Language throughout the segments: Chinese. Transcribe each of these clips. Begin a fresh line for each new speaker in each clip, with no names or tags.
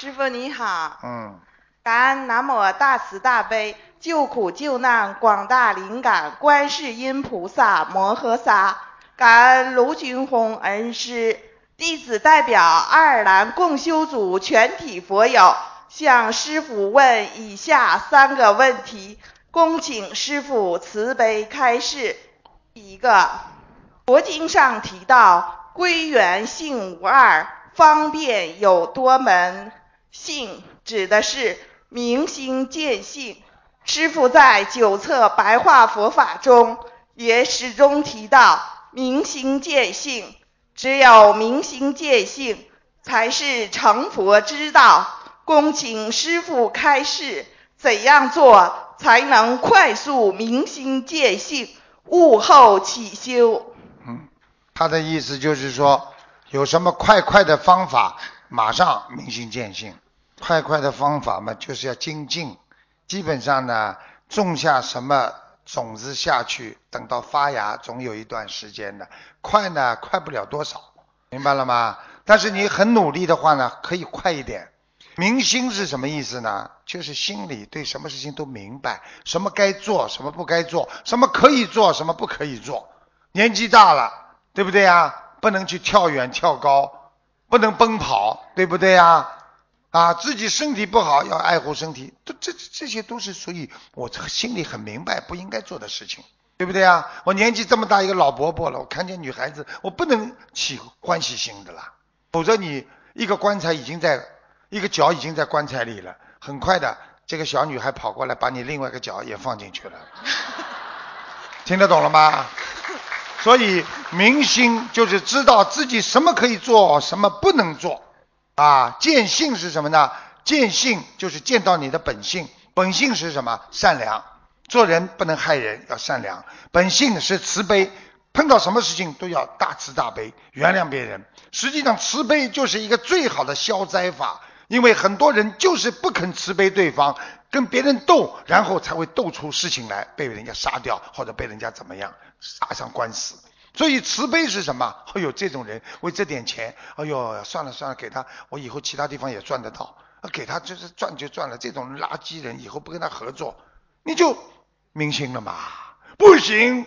师傅你好，
嗯，
感恩南无大慈大悲救苦救难广大灵感观世音菩萨摩诃萨，感恩卢军红恩师，弟子代表爱尔兰共修组全体佛友向师傅问以下三个问题，恭请师傅慈悲开示。第一个，佛经上提到归元性无二，方便有多门。性指的是明心见性。师父在九册白话佛法中也始终提到明心见性，只有明心见性才是成佛之道。恭请师父开示，怎样做才能快速明心见性，悟后起修？
嗯，他的意思就是说，有什么快快的方法，马上明心见性。快快的方法嘛，就是要精进。基本上呢，种下什么种子下去，等到发芽，总有一段时间的。快呢，快不了多少，明白了吗？但是你很努力的话呢，可以快一点。明心是什么意思呢？就是心里对什么事情都明白，什么该做，什么不该做，什么可以做，什么不可以做。年纪大了，对不对呀？不能去跳远、跳高，不能奔跑，对不对呀？啊，自己身体不好要爱护身体，这这这些都是属于我这心里很明白不应该做的事情，对不对啊？我年纪这么大一个老伯伯了，我看见女孩子，我不能起欢喜心的啦，否则你一个棺材已经在，一个脚已经在棺材里了，很快的这个小女孩跑过来把你另外一个脚也放进去了，听得懂了吗？所以明心就是知道自己什么可以做，什么不能做。啊，见性是什么呢？见性就是见到你的本性，本性是什么？善良，做人不能害人，要善良。本性是慈悲，碰到什么事情都要大慈大悲，原谅别人。实际上，慈悲就是一个最好的消灾法，因为很多人就是不肯慈悲对方，跟别人斗，然后才会斗出事情来，被人家杀掉或者被人家怎么样，打上官司。所以慈悲是什么？哎呦，这种人为这点钱，哎呦，算了算了，给他，我以后其他地方也赚得到，给他就是赚就赚了。这种垃圾人以后不跟他合作，你就明心了嘛？不行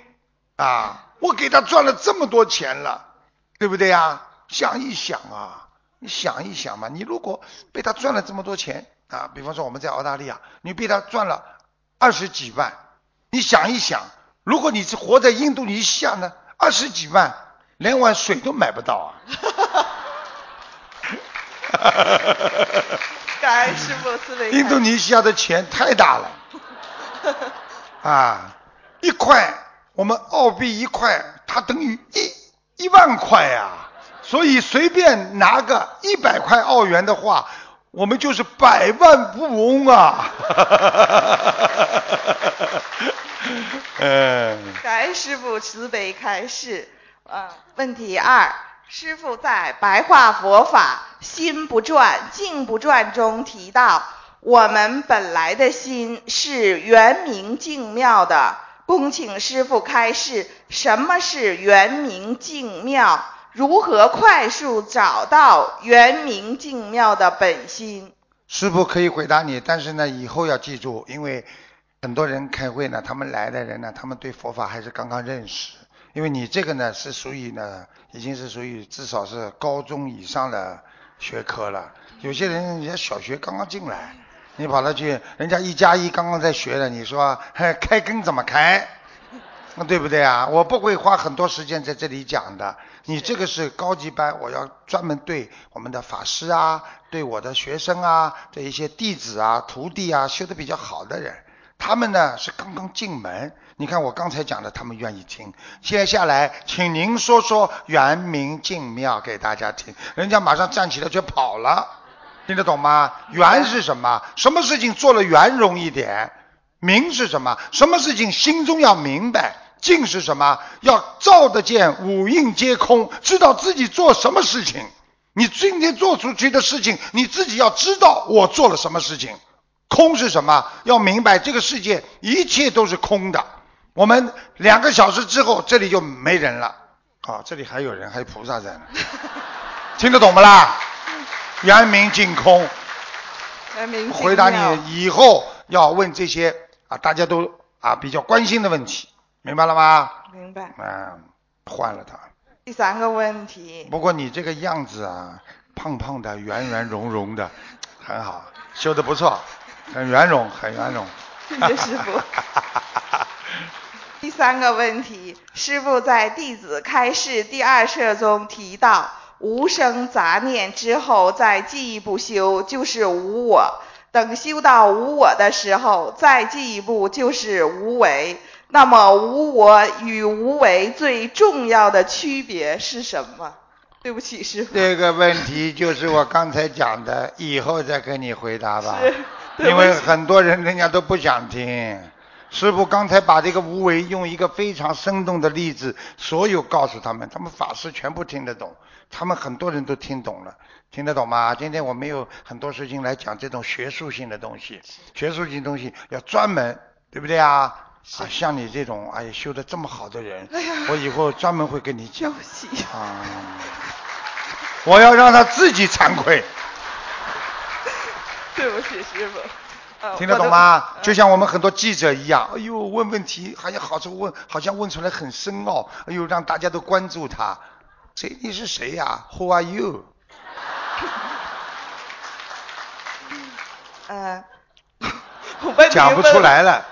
啊！我给他赚了这么多钱了，对不对呀？想一想啊，你想一想嘛，你如果被他赚了这么多钱啊，比方说我们在澳大利亚，你被他赚了二十几万，你想一想，如果你是活在印度尼西亚呢？二十几万，连碗水都买不到啊！
感恩师傅慈悲。
印度尼西亚的钱太大了 啊！一块，我们澳币一块，它等于一一万块呀。所以随便拿个一百块澳元的话，我们就是百万富翁啊！
嗯，感恩师傅慈悲开示。啊，问题二，师傅在白话佛法心不转境不转中提到，我们本来的心是圆明净妙的。恭请师傅开示，什么是圆明净妙？如何快速找到圆明净妙的本心？
师傅可以回答你，但是呢，以后要记住，因为。很多人开会呢，他们来的人呢，他们对佛法还是刚刚认识。因为你这个呢，是属于呢，已经是属于至少是高中以上的学科了。有些人人家小学刚刚进来，你跑那去，人家一加一刚刚在学的，你说 开根怎么开？那对不对啊？我不会花很多时间在这里讲的。你这个是高级班，我要专门对我们的法师啊，对我的学生啊，对一些弟子啊、徒弟啊，修的比较好的人。他们呢是刚刚进门，你看我刚才讲的，他们愿意听。接下来，请您说说圆明净妙给大家听。人家马上站起来就跑了，听得懂吗？圆是什么？什么事情做了圆融一点？明是什么？什么事情心中要明白？净是什么？要照得见，五蕴皆空，知道自己做什么事情。你今天做出去的事情，你自己要知道我做了什么事情。空是什么？要明白这个世界一切都是空的。我们两个小时之后，这里就没人了。啊，这里还有人，还有菩萨在呢。听得懂不啦？圆明净空，回答你以后要问这些啊，大家都啊比较关心的问题，明白了吗？
明白。
嗯，换了他。
第三个问题，
不过你这个样子啊，胖胖的，圆圆融融的，很好，修的不错，很圆融，很圆融。
谢谢师傅。第三个问题，师傅在《弟子开示》第二册中提到，无生杂念之后再进一步修就是无我，等修到无我的时候，再进一步就是无为。那么无我与无为最重要的区别是什么？对不起，师傅。
这个问题就是我刚才讲的，以后再跟你回答吧因为很多人人家都不想听。师傅刚才把这个无为用一个非常生动的例子，所有告诉他们，他们法师全部听得懂，他们很多人都听懂了，听得懂吗？今天我没有很多事情来讲这种学术性的东西，学术性东西要专门，对不对啊？啊，像你这种哎呀修的这么好的人，我以后专门会跟你讲我要让他自己惭愧，
对不起，师傅。呃
听得懂吗？
呃
就像我们很多记者一样，哎呦，问问题好像好处问，好像问出来很深奥，哎呦，让大家都关注他。谁？你是谁呀、w h o are you？讲不出来了。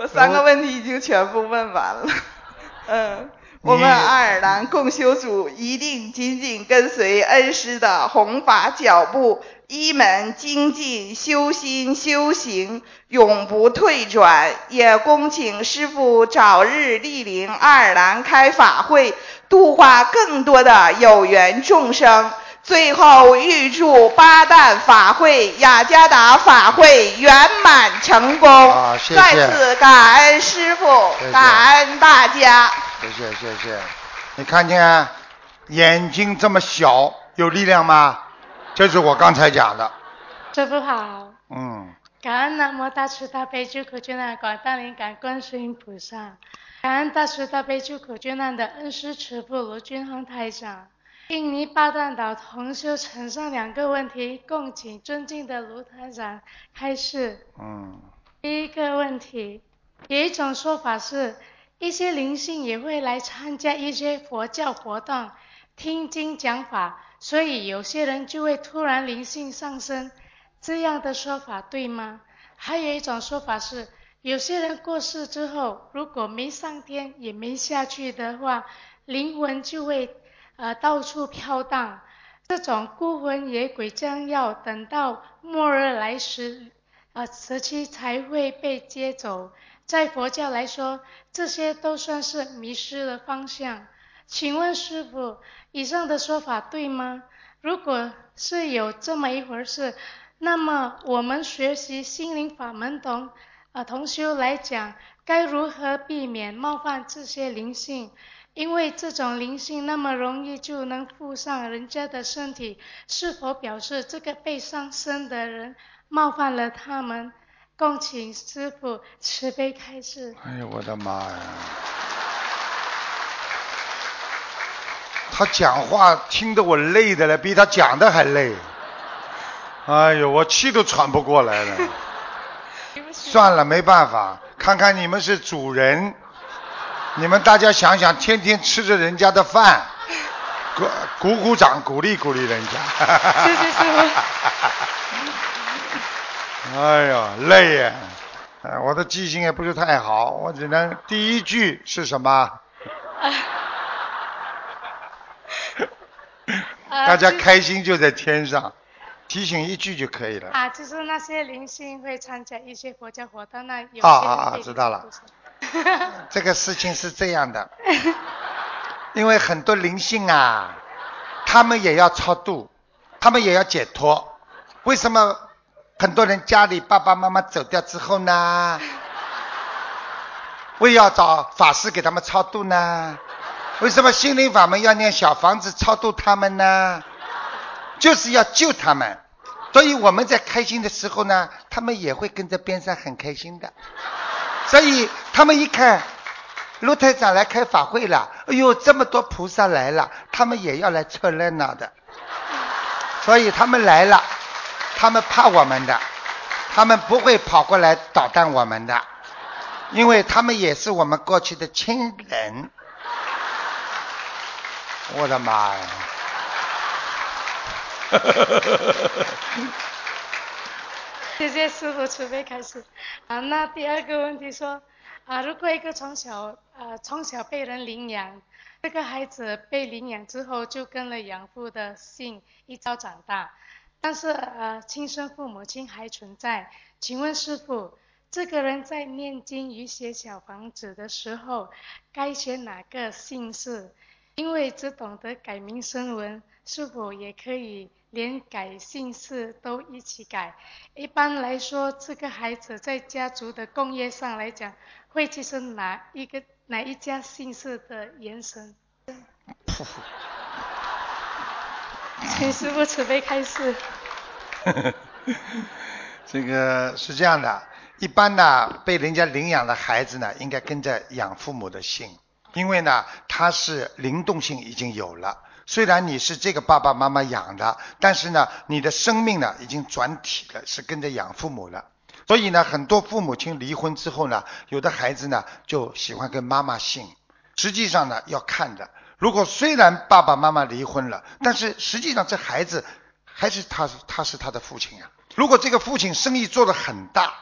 我三个问题已经全部问完了。嗯，我们爱尔兰共修组一定紧紧跟随恩师的弘法脚步，一门精进，修心修行，永不退转。也恭请师傅早日莅临爱尔兰开法会，度化更多的有缘众生。最后预祝八旦法会、雅加达法会圆满成功。
啊谢谢
再次感恩师傅感恩大家。
谢谢谢谢。你看见眼睛这么小，有力量吗？这是我刚才讲的。
这不好，
嗯，
感恩南无大慈大悲救苦救难广大灵感观世音菩萨，感恩大慈大悲救苦救难的恩师慈父卢军宏台长。印尼巴旦岛同修呈上两个问题，恭请尊敬的卢团长开示。
嗯，
第一个问题，有一种说法是，一些灵性也会来参加一些佛教活动，听经讲法，所以有些人就会突然灵性上升。这样的说法对吗？还有一种说法是，有些人过世之后，如果没上天也没下去的话，灵魂就会呃到处飘荡。这种孤魂野鬼将要等到末日来时，呃时期才会被接走。在佛教来说，这些都算是迷失了方向。请问师傅，以上的说法对吗？如果是有这么一回事，那么我们学习心灵法门同呃同修来讲，该如何避免冒犯这些灵性？因为这种灵性那么容易就能附上人家的身体，是否表示这个被上身的人冒犯了他们？恭请师傅慈悲开示。
哎呀，我的妈呀！他讲话听得我累的了，比他讲的还累。哎呦，我气都喘不过来了。算了，没办法，看看你们是主人，你们大家想想，天天吃着人家的饭，鼓鼓鼓掌，鼓励鼓励人家。
谢谢师傅。
哎呀，累呀！哎，我的记性也不是太好，我只能第一句是什么？
呃
大家开心就在天上，提醒一句就可以了。
啊，就是那些灵性会参加一些国家活动，那有些
啊啊啊知道了 这个事情是这样的，因为很多灵性啊，他们也要超度，他们也要解脱。为什么很多人家里爸爸妈妈走掉之后呢，为要找法师给他们超度呢？为什么心灵法门要念小房子超度他们呢？就是要救他们。所以我们在开心的时候呢，他们也会跟着边上很开心的。所以他们一看卢台长来开法会了，哎呦，这么多菩萨来了，他们也要来凑热闹的。所以他们来了，他们怕我们的，他们不会跑过来捣蛋我们的，因为他们也是我们过去的亲人。我的妈呀！
谢谢师傅慈悲开始。啊，那第二个问题说，啊，如果一个从小呃从小被人领养，这个孩子被领养之后就跟了养父的姓一朝长大，但是呃亲生父母亲还存在，请问师傅，这个人在念经与写小房子的时候，该选哪个姓氏？因为只懂得改名声文，是否也可以连改姓氏都一起改？一般来说，这个孩子在家族的共业上来讲，会继承哪一个哪一家姓氏的延伸？请师傅慈悲开示。
这个是这样的，一般呢，被人家领养的孩子呢，应该跟着养父母的姓。因为呢，他是灵动性已经有了。虽然你是这个爸爸妈妈养的，但是呢，你的生命呢已经转体了，是跟着养父母了。所以呢，很多父母亲离婚之后呢，有的孩子呢就喜欢跟妈妈姓。实际上呢，要看的，如果虽然爸爸妈妈离婚了，但是实际上这孩子还是他他是他的父亲啊。如果这个父亲生意做得很大，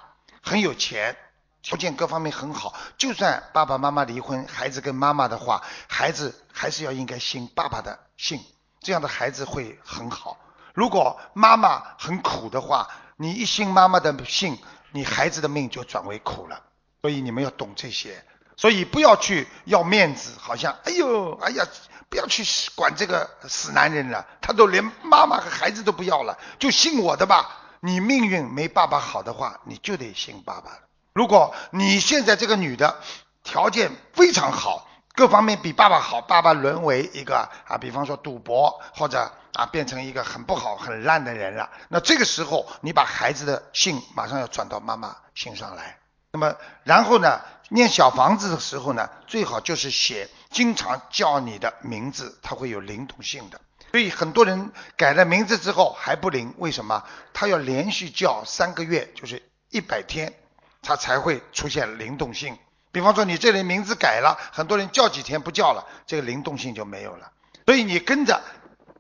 很有钱。条件各方面很好，就算爸爸妈妈离婚，孩子跟妈妈的话，孩子还是要应该姓爸爸的信，这样的孩子会很好。如果妈妈很苦的话，你一信妈妈的信，你孩子的命就转为苦了。所以你们要懂这些，所以不要去要面子，好像哎呦哎呀，不要去管这个死男人了，他都连妈妈和孩子都不要了，就信我的吧。你命运没爸爸好的话，你就得信爸爸。如果你现在这个女的条件非常好，各方面比爸爸好，爸爸沦为一个啊，比方说赌博或者啊变成一个很不好很烂的人了，那这个时候你把孩子的姓马上要转到妈妈姓上来。那么然后呢，念小房子的时候呢，最好就是写经常叫你的名字，它会有灵动性的。所以很多人改了名字之后还不灵，为什么？他要连续叫三个月，就是一百天。他才会出现灵动性。比方说，你这人名字改了，很多人叫几天不叫了，这个灵动性就没有了。所以你跟着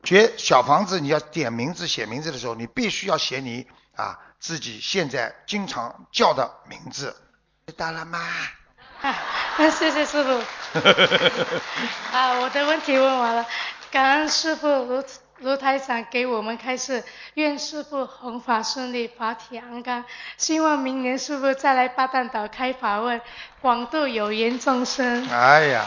学小房子，你要点名字、写名字的时候，你必须要写你啊自己现在经常叫的名字。知道了吗？
啊谢谢师傅。啊，我的问题问完了，感恩师傅如此。卢台长给我们开示，愿师傅弘法顺利，法体安康。希望明年师傅再来八旦岛开法会，广度有缘众生。
哎呀，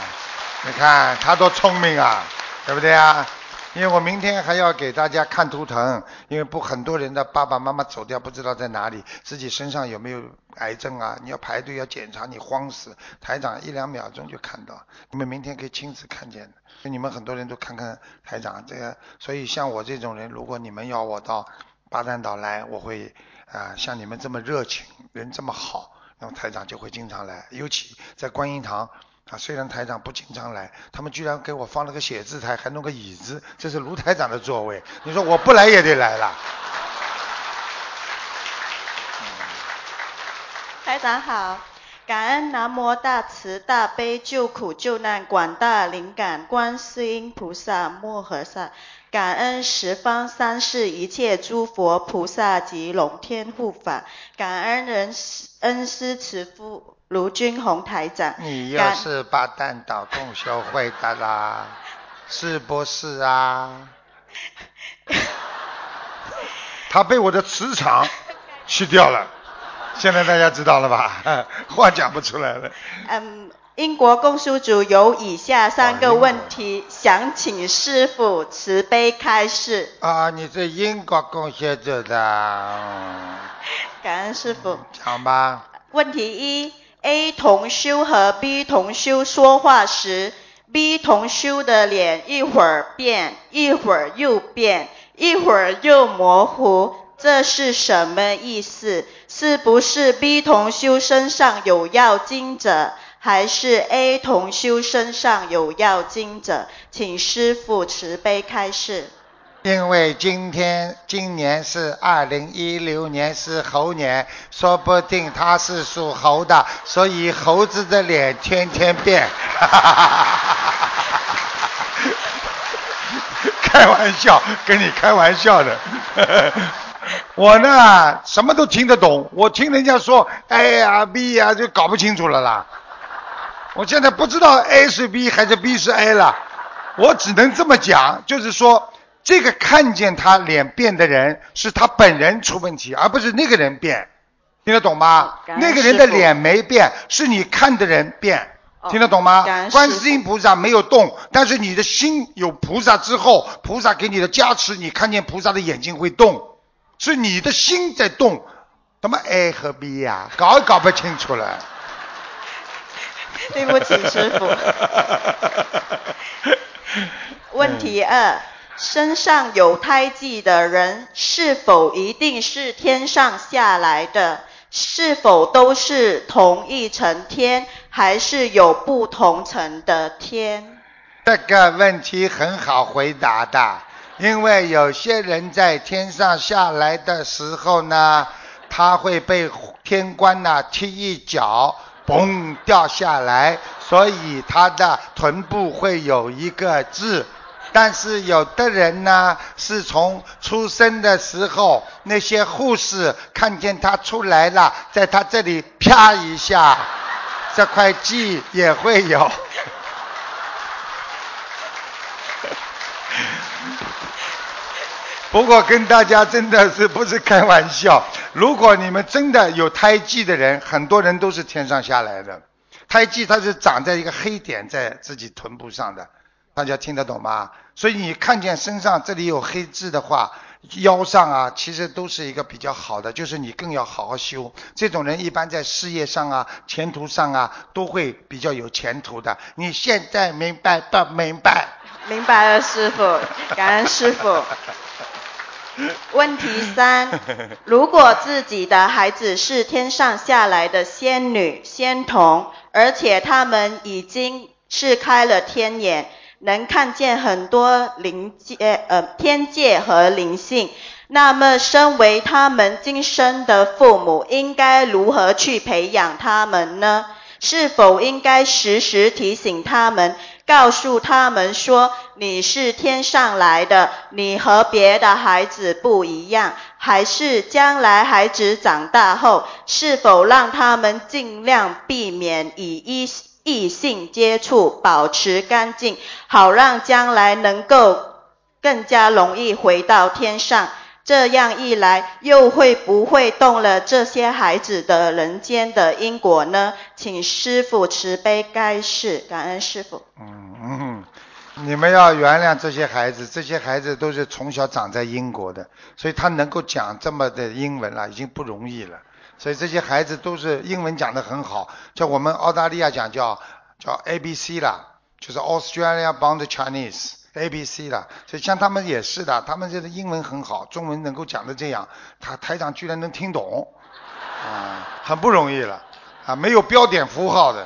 你看他多聪明啊，对不对啊？因为我明天还要给大家看图腾，因为不很多人的爸爸妈妈走掉，不知道在哪里，自己身上有没有癌症啊？你要排队要检查，你慌死。台长一两秒钟就看到，你们明天可以亲自看见的。所以你们很多人都看看台长这个，所以像我这种人，如果你们要我到巴丹岛来，我会啊像你们这么热情，人这么好，那么台长就会经常来，尤其在观音堂。啊，虽然台长不经常来，他们居然给我放了个写字台，还弄个椅子，这是卢台长的座位。你说我不来也得来了。
台长好，感恩南无大慈大悲救苦救难广大灵感观世音菩萨摩诃萨，感恩十方三世一切诸佛菩萨及龙天护法，感恩人恩师慈父。卢军宏台长，
你又是八旦岛共修会的啦，是不是啊？他被我的磁场去掉了，现在大家知道了吧？话讲不出来了。
嗯，英国共修组有以下三个问题，想请师傅慈悲开示。
啊，你是英国共修组的。
感恩师傅。
讲吧。
问题一。A 同修和 B 同修说话时，B 同修的脸一会儿变，一会儿又变，一会儿又模糊，这是什么意思？是不是 B 同修身上有要精者，还是 A 同修身上有要精者？请师父慈悲开示。
因为今天今年是二零一六年是猴年，说不定他是属猴的，所以猴子的脸天天变。开玩笑，跟你开玩笑的。我呢，什么都听得懂。我听人家说 A 呀 B 呀，就搞不清楚了啦。我现在不知道 A 是 B 还是 B 是 A 了。我只能这么讲，就是说，这个看见他脸变的人，是他本人出问题，而不是那个人变。听得懂吗？那个人的脸没变，是你看的人变。听得懂吗？观世音菩萨没有动，但是你的心有菩萨之后，菩萨给你的加持，你看见菩萨的眼睛会动。是你的心在动，什么 A 和 B 呀？搞也搞不清楚了。
对不起，师傅。问题二：身上有胎记的人，是否一定是天上下来的？是否都是同一层天，还是有不同层的天？
这个问题很好回答的。因为有些人在天上下来的时候呢，他会被天官呢踢一脚，嘣掉下来，所以他的臀部会有一个痣。但是有的人呢，是从出生的时候，那些护士看见他出来了，在他这里啪一下，这块记也会有。不过跟大家真的是不是开玩笑？如果你们真的有胎记的人，很多人都是天上下来的。胎记它是长在一个黑点在自己臀部上的，大家听得懂吗？所以你看见身上这里有黑痣的话，腰上啊，其实都是一个比较好的，就是你更要好好修。这种人一般在事业上啊、前途上啊，都会比较有前途的。你现在明白不明白？
明白了，师傅，感恩师傅。问题三：如果自己的孩子是天上下来的仙女、仙童，而且他们已经是开了天眼，能看见很多灵界、呃天界和灵性，那么身为他们今生的父母，应该如何去培养他们呢？是否应该时时提醒他们？告诉他们说你是天上来的，你和别的孩子不一样。还是将来孩子长大后，是否让他们尽量避免以一异性接触，保持干净，好让将来能够更加容易回到天上。这样一来，又会不会动了这些孩子的人间的因果呢？请师傅慈悲开示，感恩师傅。
嗯嗯，你们要原谅这些孩子，这些孩子都是从小长在英国的，所以他能够讲这么的英文了，已经不容易了。所以这些孩子都是英文讲得很好，叫我们澳大利亚讲叫叫 A B C 啦，就是 Australia Bound Chinese。A B C 啦，所以像他们也是的，他们这个英文很好，中文能够讲的这样，他台长居然能听懂，啊，很不容易了，啊，没有标点符号的，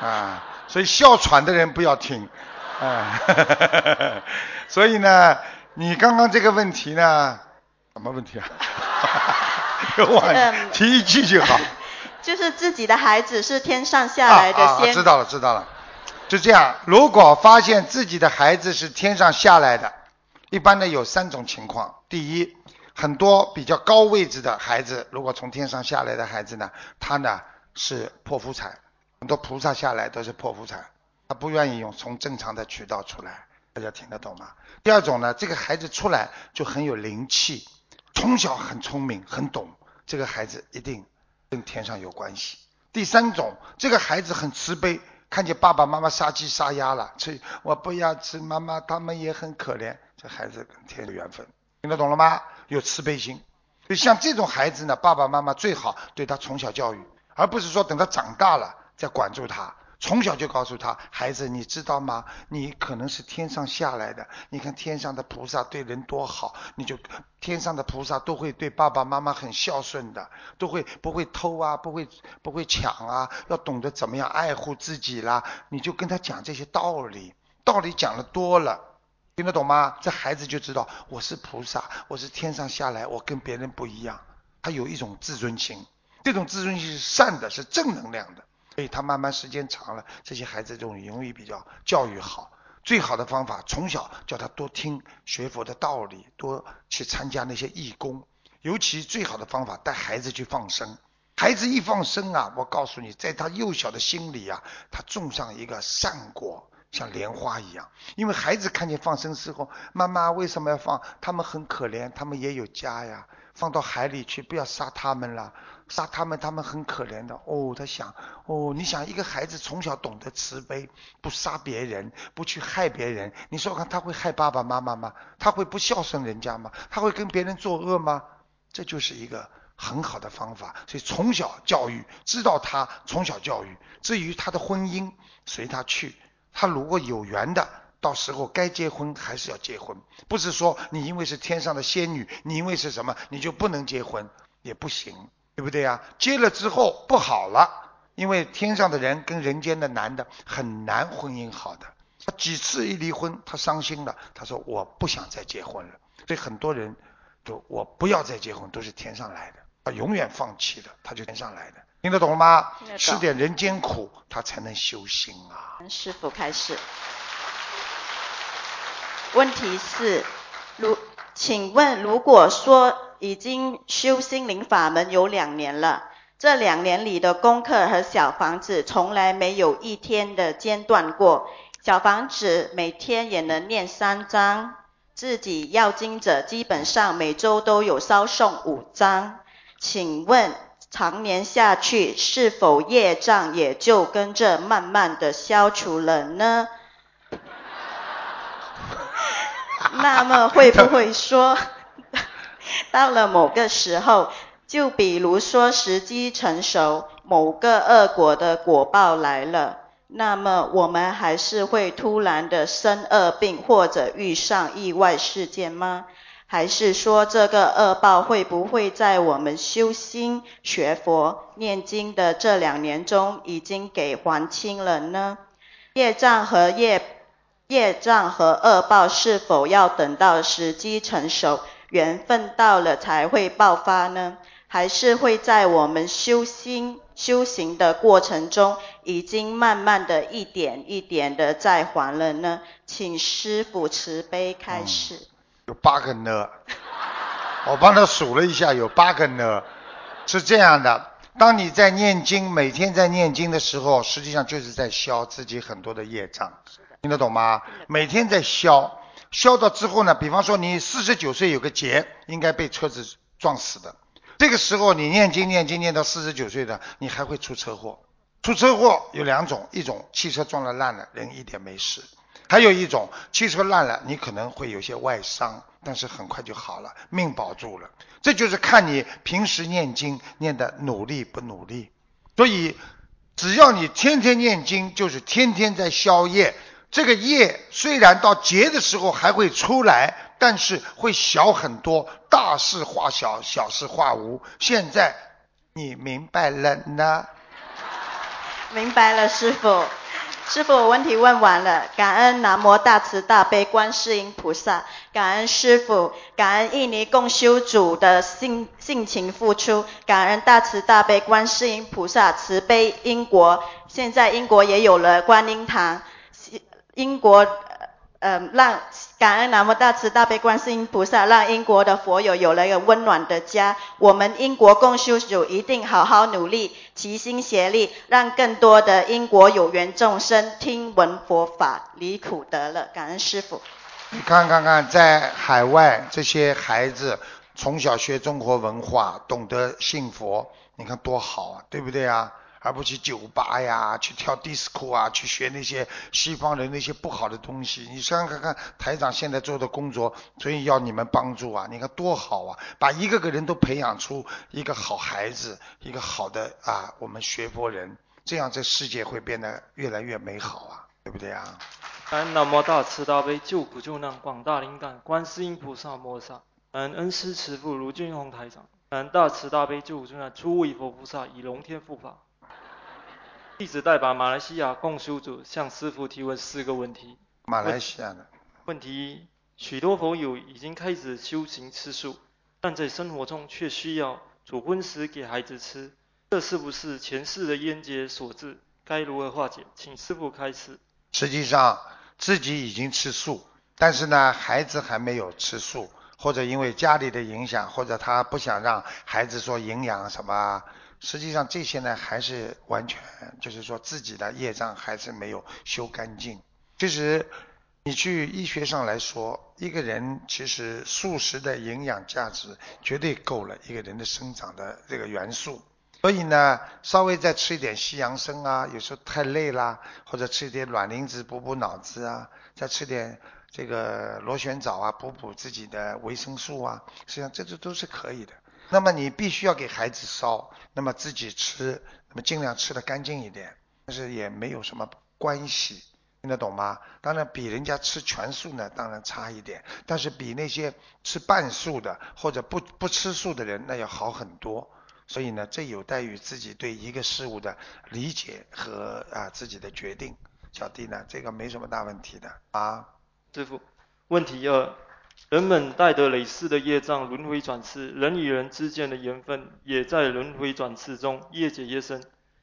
啊，所以哮喘的人不要听，啊，所以呢，你刚刚这个问题呢，什么问题啊？提一句就好。
就是自己的孩子是天上下来的先。
知道了，知道了。就这样，如果发现自己的孩子是天上下来的，一般呢有三种情况。第一，很多比较高位置的孩子，如果从天上下来的孩子呢，他呢是破福财，很多菩萨下来都是破福财，他不愿意用从正常的渠道出来，大家听得懂吗？第二种呢，这个孩子出来就很有灵气，从小很聪明很懂，这个孩子一定跟天上有关系。第三种，这个孩子很慈悲。看见爸爸妈妈杀鸡杀鸭了，吃我不要吃，妈妈他们也很可怜。这孩子跟天有缘分，听得懂了吗？有慈悲心，就像这种孩子呢，爸爸妈妈最好对他从小教育，而不是说等他长大了再管住他。从小就告诉他，孩子，你知道吗？你可能是天上下来的。你看天上的菩萨对人多好，你就天上的菩萨都会对爸爸妈妈很孝顺的，都会不会偷啊，不会不会抢啊，要懂得怎么样爱护自己啦。你就跟他讲这些道理，道理讲的多了，听得懂吗？这孩子就知道我是菩萨，我是天上下来，我跟别人不一样。他有一种自尊心，这种自尊心是善的，是正能量的。所以他慢慢时间长了，这些孩子就容易比较教育好。最好的方法，从小叫他多听学佛的道理，多去参加那些义工。尤其最好的方法，带孩子去放生。孩子一放生啊，我告诉你，在他幼小的心里啊，他种上一个善果，像莲花一样。因为孩子看见放生时候，妈妈为什么要放？他们很可怜，他们也有家呀。放到海里去，不要杀他们了，杀他们他们很可怜的。哦，他想，哦，你想一个孩子从小懂得慈悲，不杀别人，不去害别人，你说看他会害爸爸妈妈吗？他会不孝顺人家吗？他会跟别人作恶吗？这就是一个很好的方法。所以从小教育，知道他从小教育。至于他的婚姻，随他去。他如果有缘的。到时候该结婚还是要结婚，不是说你因为是天上的仙女，你因为是什么你就不能结婚也不行，对不对呀？结了之后不好了，因为天上的人跟人间的男的很难婚姻好的。他几次一离婚，他伤心了，他说我不想再结婚了。所以很多人都我不要再结婚，都是天上来的，他永远放弃了，他就天上来的。听得懂吗？吃点人间苦，他才能修心啊。
师傅开始。问题是，如请问，如果说已经修心灵法门有两年了，这两年里的功课和小房子从来没有一天的间断过，小房子每天也能念三章，自己要经者基本上每周都有烧送五章，请问常年下去，是否业障也就跟着慢慢的消除了呢？那么会不会说，到了某个时候，就比如说时机成熟，某个恶果的果报来了，那么我们还是会突然的生恶病或者遇上意外事件吗？还是说这个恶报会不会在我们修心学佛念经的这两年中已经给还清了呢？业障和业。业障和恶报是否要等到时机成熟、缘分到了才会爆发呢？还是会在我们修心修行的过程中，已经慢慢的一点一点的在还了呢？请师父慈悲开示。
有八个呢，我帮他数了一下，有八个呢。是这样的，当你在念经，每天在念经的时候，实际上就是在消自己很多的业障。听得懂吗？每天在消，消到之后呢？比方说你四十九岁有个劫，应该被车子撞死的。这个时候你念经念经念到四十九岁的，你还会出车祸。出车祸有两种，一种汽车撞了烂了，人一点没事；还有一种汽车烂了，你可能会有些外伤，但是很快就好了，命保住了。这就是看你平时念经念的努力不努力。所以只要你天天念经，就是天天在消业。这个业虽然到劫的时候还会出来，但是会小很多，大事化小，小事化无。现在你明白了呢？
明白了，师傅。师傅，我问题问完了。感恩南无大慈大悲观世音菩萨，感恩师傅，感恩印尼共修组的性性情付出，感恩大慈大悲观世音菩萨慈悲英国。现在英国也有了观音堂。英国，呃，让感恩南无大慈大悲观世音菩萨，让英国的佛友有了一个温暖的家。我们英国共修组一定好好努力，齐心协力，让更多的英国有缘众生听闻佛法，离苦得乐。感恩师父。
你看看看，在海外这些孩子从小学中国文化，懂得信佛，你看多好啊，对不对啊？而不去酒吧呀，去跳迪斯科啊，去学那些西方人那些不好的东西。你想想看看，台长现在做的工作，所以要你们帮助啊！你看多好啊，把一个个人都培养出一个好孩子，一个好的啊，我们学佛人，这样这世界会变得越来越美好啊，对不对啊？
南无大慈大悲救苦救难广大灵感观世音菩萨摩萨，恩恩师慈父卢俊宏台长，南大慈大悲救苦救难诸位佛菩萨以龙天护法。弟子代表马来西亚共修组向师傅提问四个问题。
马来西亚的。
问题一：许多佛友已经开始修行吃素，但在生活中却需要煮荤食给孩子吃，这是不是前世的冤结所致？该如何化解？请师傅开示。
实际上自己已经吃素，但是呢，孩子还没有吃素，或者因为家里的影响，或者他不想让孩子说营养什么，实际上这些呢，还是完全就是说自己的业障还是没有修干净。其实你去医学上来说，一个人其实素食的营养价值绝对够了一个人的生长的这个元素。所以呢，稍微再吃一点西洋参啊，有时候太累啦，或者吃一点卵磷脂补补脑子啊，再吃点这个螺旋藻啊，补补自己的维生素啊，实际上这这都是可以的。那么你必须要给孩子烧，那么自己吃，那么尽量吃的干净一点，但是也没有什么关系，听得懂吗？当然比人家吃全素呢，当然差一点，但是比那些吃半素的或者不不吃素的人那要好很多。所以呢，这有待于自己对一个事物的理解和啊自己的决定。小弟呢，这个没什么大问题的啊。
师傅，问题二：人们带着累世的业障轮回转世，人与人之间的缘分也在轮回转世中越结越深。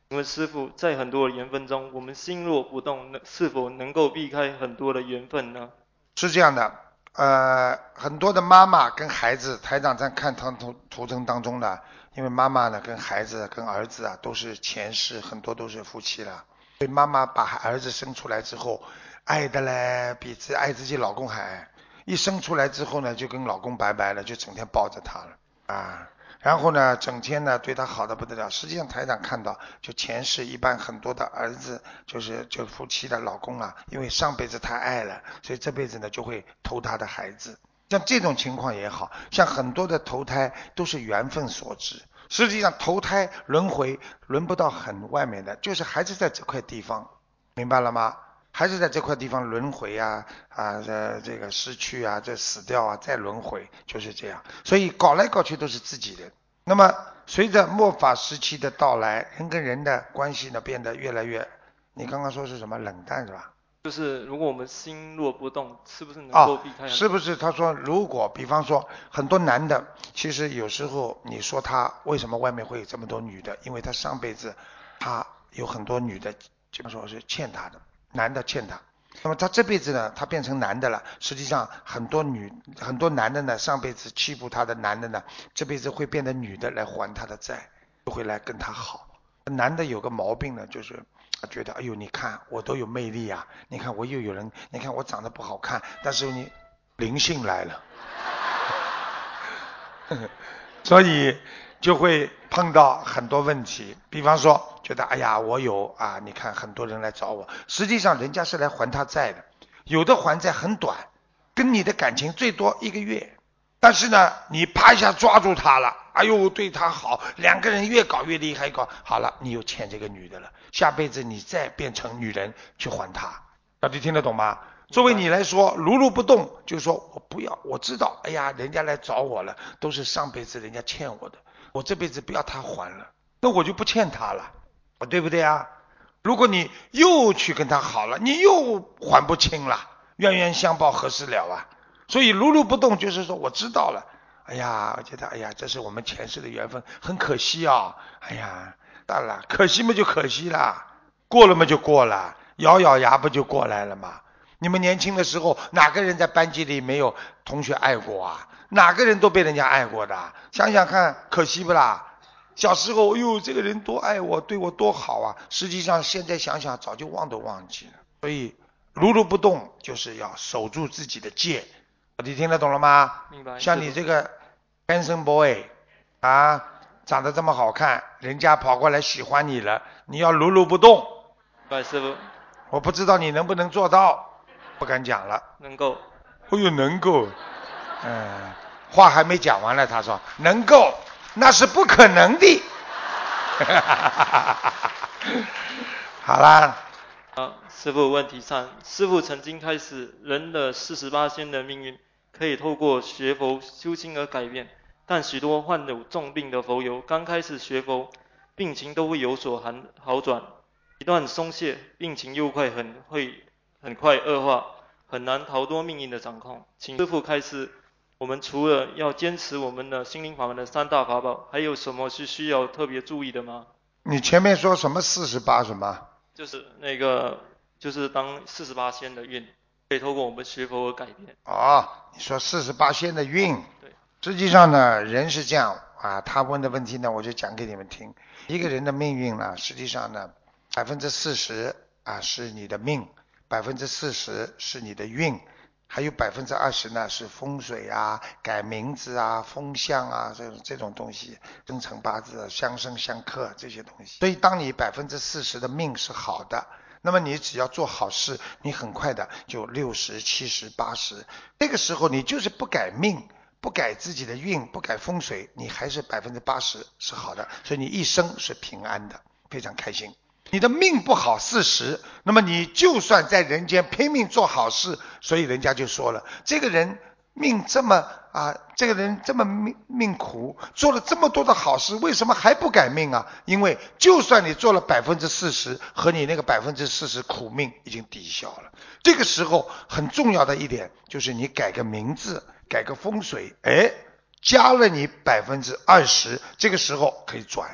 请问师傅，在很多的缘分中，我们心若不动，是否能够避开很多的缘分呢？
是这样的，呃，很多的妈妈跟孩子，台长在看图图图腾当中呢。因为妈妈呢，跟孩子、跟儿子啊，都是前世很多都是夫妻了。所以妈妈把儿子生出来之后，爱的嘞比自爱自己老公还爱。一生出来之后呢，就跟老公拜拜了，就整天抱着他了啊。然后呢，整天呢对他好的不得了。实际上台长看到，就前世一般很多的儿子，就是就夫妻的老公啊，因为上辈子太爱了，所以这辈子呢就会投他的孩子。像这种情况也好像很多的投胎都是缘分所致。实际上投胎轮回轮不到很外面的，就是还是在这块地方，明白了吗？还是在这块地方轮回啊啊这这个失去啊这死掉啊再轮回就是这样。所以搞来搞去都是自己人。那么随着末法时期的到来，人跟人的关系呢变得越来越，你刚刚说是什么冷淡是吧？
就是如果我们心若不动，是不是能够避开？
是不是？他说，如果比方说很多男的，其实有时候你说他为什么外面会有这么多女的？因为他上辈子他有很多女的，基本说是欠他的，男的欠他。那么他这辈子呢，他变成男的了，实际上很多女很多男的呢，上辈子欺负他的男的呢，这辈子会变得女的来还他的债，就会来跟他好。男的有个毛病呢，就是。觉得，哎呦，你看我都有魅力啊！你看我又有人，你看我长得不好看，但是你灵性来了，所以就会碰到很多问题。比方说，觉得哎呀，我有啊，你看很多人来找我，实际上人家是来还他债的，有的还债很短，跟你的感情最多一个月。但是呢，你啪一下抓住他了，哎呦，对他好，两个人越搞越厉害，搞好了，你又欠这个女的了，下辈子你再变成女人去还他，到底听得懂吗？作为你来说，如如不动，就是说我不要，我知道，哎呀，人家来找我了，都是上辈子人家欠我的，我这辈子不要他还了，那我就不欠他了，对不对啊？如果你又去跟他好了，你又还不清了，冤冤相报何时了啊？所以如如不动，就是说我知道了。哎呀，我觉得，哎呀，这是我们前世的缘分，很可惜啊。哎呀，淡了，可惜嘛就可惜了，过了嘛就过了，咬咬牙不就过来了吗？你们年轻的时候，哪个人在班级里没有同学爱过啊？哪个人都被人家爱过的，想想看，可惜不啦？小时候，哎呦，这个人多爱我，对我多好啊！实际上，现在想想，早就忘都忘记了。所以，如如不动，就是要守住自己的戒。你听得懂了吗？
明白。
像你这个 handsome boy 啊，长得这么好看，人家跑过来喜欢你了，你要如如不动。
白师傅。
我不知道你能不能做到，不敢讲了。
能够。
哎呦，能够。嗯，话还没讲完呢，他说能够，那是不可能的。好啦。
好，师傅，问题三，师傅曾经开始人的四十八仙的命运。可以透过学佛修心而改变，但许多患有重病的佛友刚开始学佛，病情都会有所好好转，一旦松懈，病情又快很会很快恶化，很难逃脱命运的掌控。请师傅开始，我们除了要坚持我们的心灵法门的三大法宝，还有什么是需要特别注意的吗？
你前面说什么四十八什么？
就是那个，就是当四十八仙的运，可以透过我们学佛而改变。
哦，你说四十八仙的运，
对，
实际上呢，人是这样啊，他问的问题呢，我就讲给你们听。一个人的命运呢，实际上呢，百分之四十啊是你的命，百分之四十是你的运，还有百分之二十呢是风水啊、改名字啊、风向啊这种这种东西，生辰八字、相生相克这些东西。所以，当你百分之四十的命是好的，那么你只要做好事，你很快的就六十七十八十。那个时候你就是不改命。不改自己的运，不改风水，你还是百分之八十是好的，所以你一生是平安的，非常开心。你的命不好四十，那么你就算在人间拼命做好事，所以人家就说了，这个人命这么啊，这个人这么命命苦，做了这么多的好事，为什么还不改命啊？因为就算你做了百分之四十，和你那个百分之四十苦命已经抵消了。这个时候很重要的一点就是你改个名字。改个风水，哎，加了你百分之二十，这个时候可以转，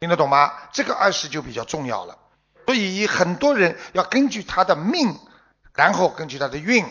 听得懂吗？这个二十就比较重要了。所以很多人要根据他的命，然后根据他的运。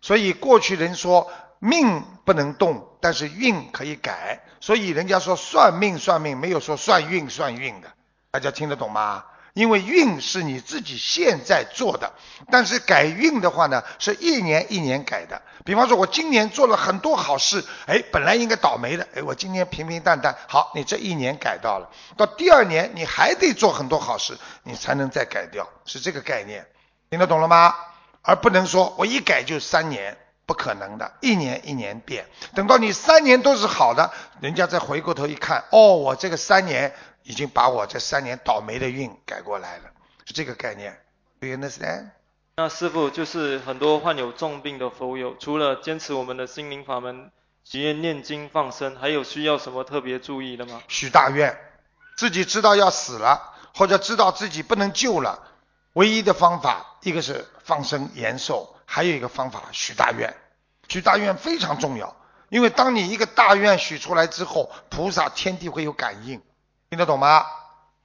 所以过去人说命不能动，但是运可以改。所以人家说算命算命，没有说算运算运的。大家听得懂吗？因为运是你自己现在做的，但是改运的话呢，是一年一年改的。比方说，我今年做了很多好事，哎，本来应该倒霉的，哎，我今年平平淡淡，好，你这一年改到了，到第二年你还得做很多好事，你才能再改掉，是这个概念，听得懂了吗？而不能说我一改就三年，不可能的，一年一年变，等到你三年都是好的，人家再回过头一看，哦，我这个三年。已经把我这三年倒霉的运改过来了，是这个概念。Do you understand？
那师傅就是很多患有重病的佛友，除了坚持我们的心灵法门，许愿念经放生，还有需要什么特别注意的吗？
许大愿，自己知道要死了，或者知道自己不能救了，唯一的方法，一个是放生延寿，还有一个方法许大愿。许大愿非常重要，因为当你一个大愿许出来之后，菩萨天地会有感应。听得懂吗？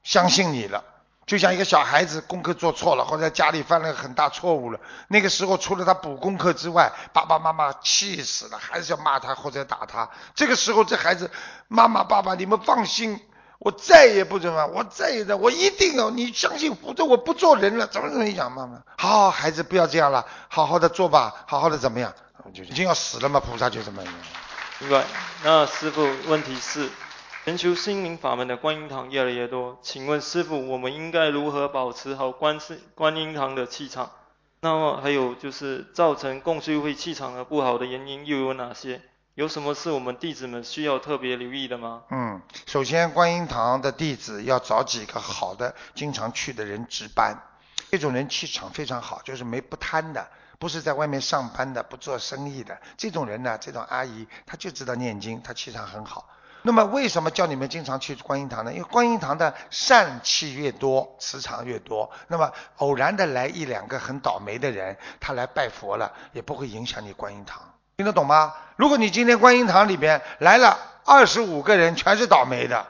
相信你了，就像一个小孩子功课做错了，或者家里犯了很大错误了，那个时候除了他补功课之外，爸爸妈妈气死了，还是要骂他或者打他。这个时候，这孩子，妈妈爸爸，你们放心，我再也不怎么，我再也的，我一定要你相信，否则我不做人了。怎么怎么讲，妈妈，好好，孩子不要这样了，好好的做吧，好好的怎么样？就已经要死了嘛，菩萨就这么样。
明白。那师傅，问题是？全球心灵法门的观音堂越来越多，请问师傅，我们应该如何保持好观世观音堂的气场？那么还有就是造成共修会气场的不好的原因又有哪些？有什么是我们弟子们需要特别留意的吗？
嗯，首先观音堂的弟子要找几个好的、经常去的人值班，这种人气场非常好，就是没不贪的，不是在外面上班的，不做生意的这种人呢，这种阿姨她就知道念经，她气场很好。那么为什么叫你们经常去观音堂呢？因为观音堂的善气越多，磁场越多。那么偶然的来一两个很倒霉的人，他来拜佛了，也不会影响你观音堂。听得懂吗？如果你今天观音堂里边来了二十五个人，全是倒霉的，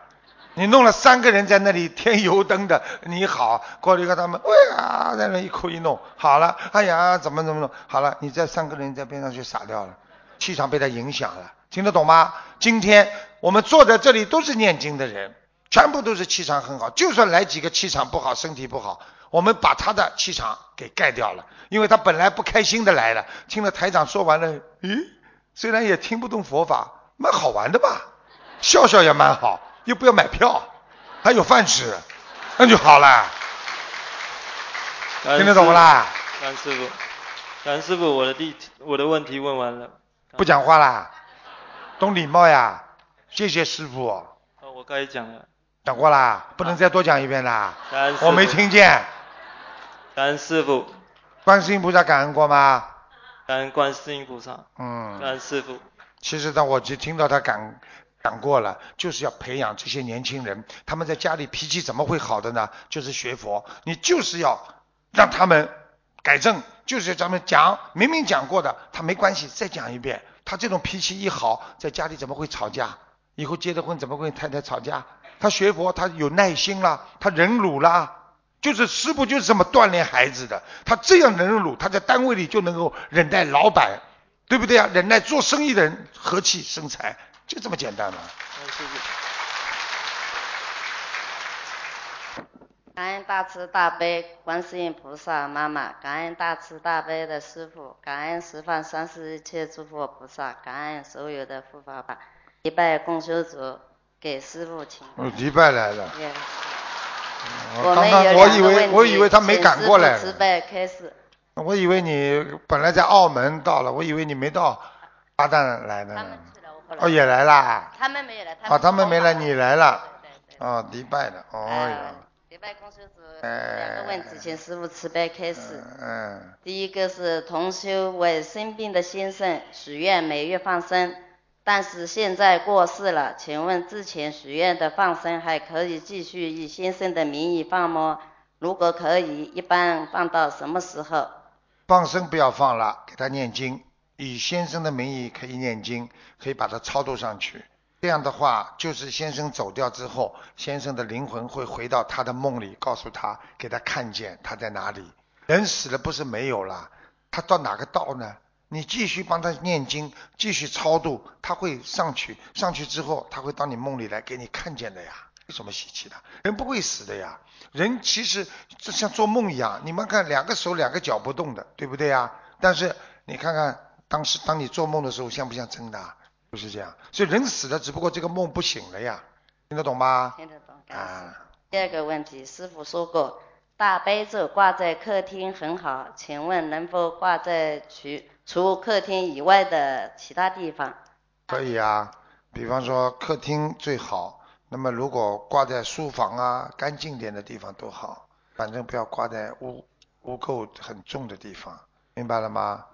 你弄了三个人在那里添油灯的，你好，过了一个他们，哎呀，在那一哭一弄，好了，哎呀，怎么怎么弄，好了，你这三个人在边上就傻掉了，气场被他影响了。听得懂吗？今天我们坐在这里都是念经的人，全部都是气场很好。就算来几个气场不好、身体不好，我们把他的气场给盖掉了，因为他本来不开心的来了，听了台长说完了，咦，虽然也听不懂佛法，蛮好玩的吧？笑笑也蛮好，又不要买票，还有饭吃，那就好了。听得懂不啦？
蓝师傅，蓝师傅，我的第我的问题问完了，
不讲话啦。懂礼貌呀，谢谢师傅。
哦，我刚才讲了。
讲过啦，不能再多讲一遍啦。
感恩
我没听见。
感恩师傅。
观世音菩萨感恩过吗？
感恩观世音菩萨。
嗯。
感恩师傅。
其实呢，我就听到他感讲过了，就是要培养这些年轻人，他们在家里脾气怎么会好的呢？就是学佛，你就是要让他们改正，就是咱们讲明明讲过的，他没关系，再讲一遍。他这种脾气一好，在家里怎么会吵架？以后结了婚怎么跟太太吵架？他学佛，他有耐心了，他忍辱了，就是师傅就是这么锻炼孩子的。他这样忍辱，他在单位里就能够忍耐老板，对不对啊？忍耐做生意的人和气生财，就这么简单嘛。
谢谢。
感恩大慈大悲观世音菩萨妈妈，感恩大慈大悲的师傅，感恩十方三世一切诸佛菩萨，感恩所有的护法法，一拜共修组给师傅请。
哦，迪拜来了。
也
我刚刚
我们
我以为我以为他没赶过来
傅慈悲开始。
我以为你本来在澳门到了，我以为你没到巴旦来呢
他。们去了。
哦，也来啦。
他们没有来，
哦，他们没来，你来了。
对对对。
哦，迪拜的。哦
呃
哟。，
礼拜公修组
哎
两个问题，请师傅慈悲开始。
嗯。
第一个是同修为生病的先生许愿每月放生，但是现在过世了，请问之前许愿的放生还可以继续以先生的名义放吗？如果可以，一般放到什么时候？
放生不要放了，给他念经，以先生的名义可以念经，可以把它超度上去。这样的话，就是先生走掉之后，先生的灵魂会回到他的梦里，告诉他，给他看见他在哪里。人死了不是没有了，他到哪个道呢？你继续帮他念经，继续超度，他会上去。上去之后，他会到你梦里来给你看见的呀。有什么稀奇的？人不会死的呀。人其实就像做梦一样，你们看两个手两个脚不动的，对不对呀？但是你看看当时当你做梦的时候，像不像真的啊？不是这样。所以人死了，只不过这个梦不醒了呀。听得懂吗？
听得懂？
啊，
第二个问题，师傅说过，大悲咒挂在客厅很好，请问能否挂在除除客厅以外的其他地方？
可以啊。比方说客厅最好，那么如果挂在书房啊，干净点的地方都好，反正不要挂在污污垢很重的地方，明白了吗？